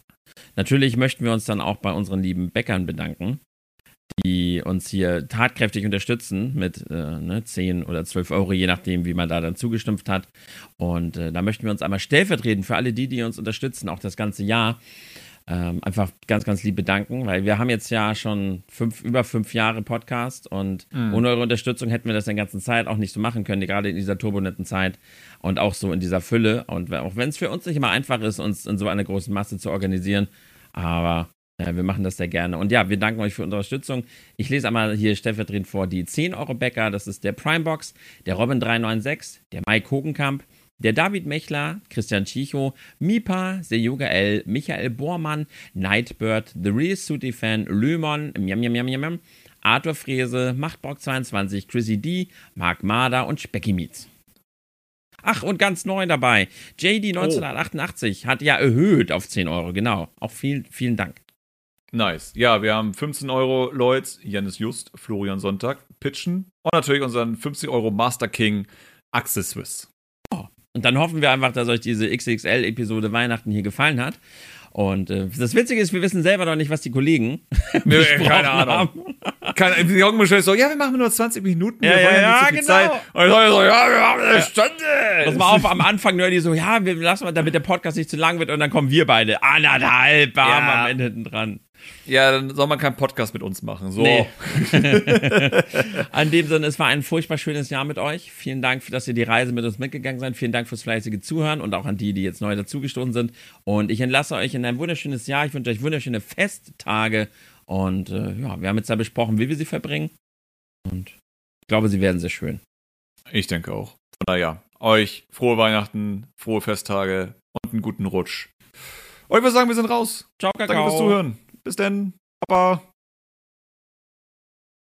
natürlich möchten wir uns dann auch bei unseren lieben Bäckern bedanken, die uns hier tatkräftig unterstützen mit äh, ne, 10 oder 12 Euro, je nachdem, wie man da dann zugestimmt hat. Und äh, da möchten wir uns einmal stellvertretend für alle die, die uns unterstützen, auch das ganze Jahr, ähm, einfach ganz, ganz lieb bedanken, weil wir haben jetzt ja schon fünf, über fünf Jahre Podcast und ohne eure Unterstützung hätten wir das in der ganzen Zeit auch nicht so machen können, gerade in dieser turbulenten Zeit und auch so in dieser Fülle. Und auch wenn es für uns nicht immer einfach ist, uns in so einer großen Masse zu organisieren, aber äh, wir machen das sehr gerne. Und ja, wir danken euch für unsere Unterstützung. Ich lese einmal hier stellvertretend vor die 10 Euro Bäcker. Das ist der Primebox, der Robin396, der Mike Hogenkamp, der David Mechler, Christian Chicho, Mipa, Seyoga L, Michael Bormann, Nightbird, The Real Suti Fan, Lömon, Miam, Miam, Miam, Miam, Arthur Frese, Machtbock22, Chrissy D, Mark Marder und Specky Meets. Ach, und ganz neu dabei. JD 1988 hat ja erhöht auf 10 Euro, genau. Auch vielen, vielen Dank. Nice. Ja, wir haben 15 Euro Lloyds, Janis Just, Florian Sonntag, Pitchen und natürlich unseren 50 Euro Master King Axel Swiss. Und dann hoffen wir einfach, dass euch diese XXL-Episode Weihnachten hier gefallen hat. Und äh, das Witzige ist, wir wissen selber noch nicht, was die Kollegen Nö, keine Ahnung. haben. Keine, die Augen bestellt so, ja, wir machen nur 20 Minuten, Ja, wir ja, ja, viel genau. Zeit. Und ich so, ja, wir haben eine Stunde. Pass mal auf, am Anfang nur die so, ja, wir lassen mal, damit der Podcast nicht zu lang wird und dann kommen wir beide anderthalb bam, Ja. am Ende hinten dran. Ja, dann soll man keinen Podcast mit uns machen. So. Nee. An dem Sinne, es war ein furchtbar schönes Jahr mit euch. Vielen Dank, dass ihr die Reise mit uns mitgegangen seid. Vielen Dank fürs fleißige Zuhören und auch an die, die jetzt neu dazugestoßen sind. Und ich entlasse euch in ein wunderschönes Jahr. Ich wünsche euch wunderschöne Festtage. Und äh, ja, wir haben jetzt da besprochen, wie wir sie verbringen. Und ich glaube, sie werden sehr schön. Ich denke auch. Von daher, euch frohe Weihnachten, frohe Festtage und einen guten Rutsch. Und ich würde sagen, wir sind raus. Ciao, Danke Kakao. fürs Zuhören. Bis dann. Papa.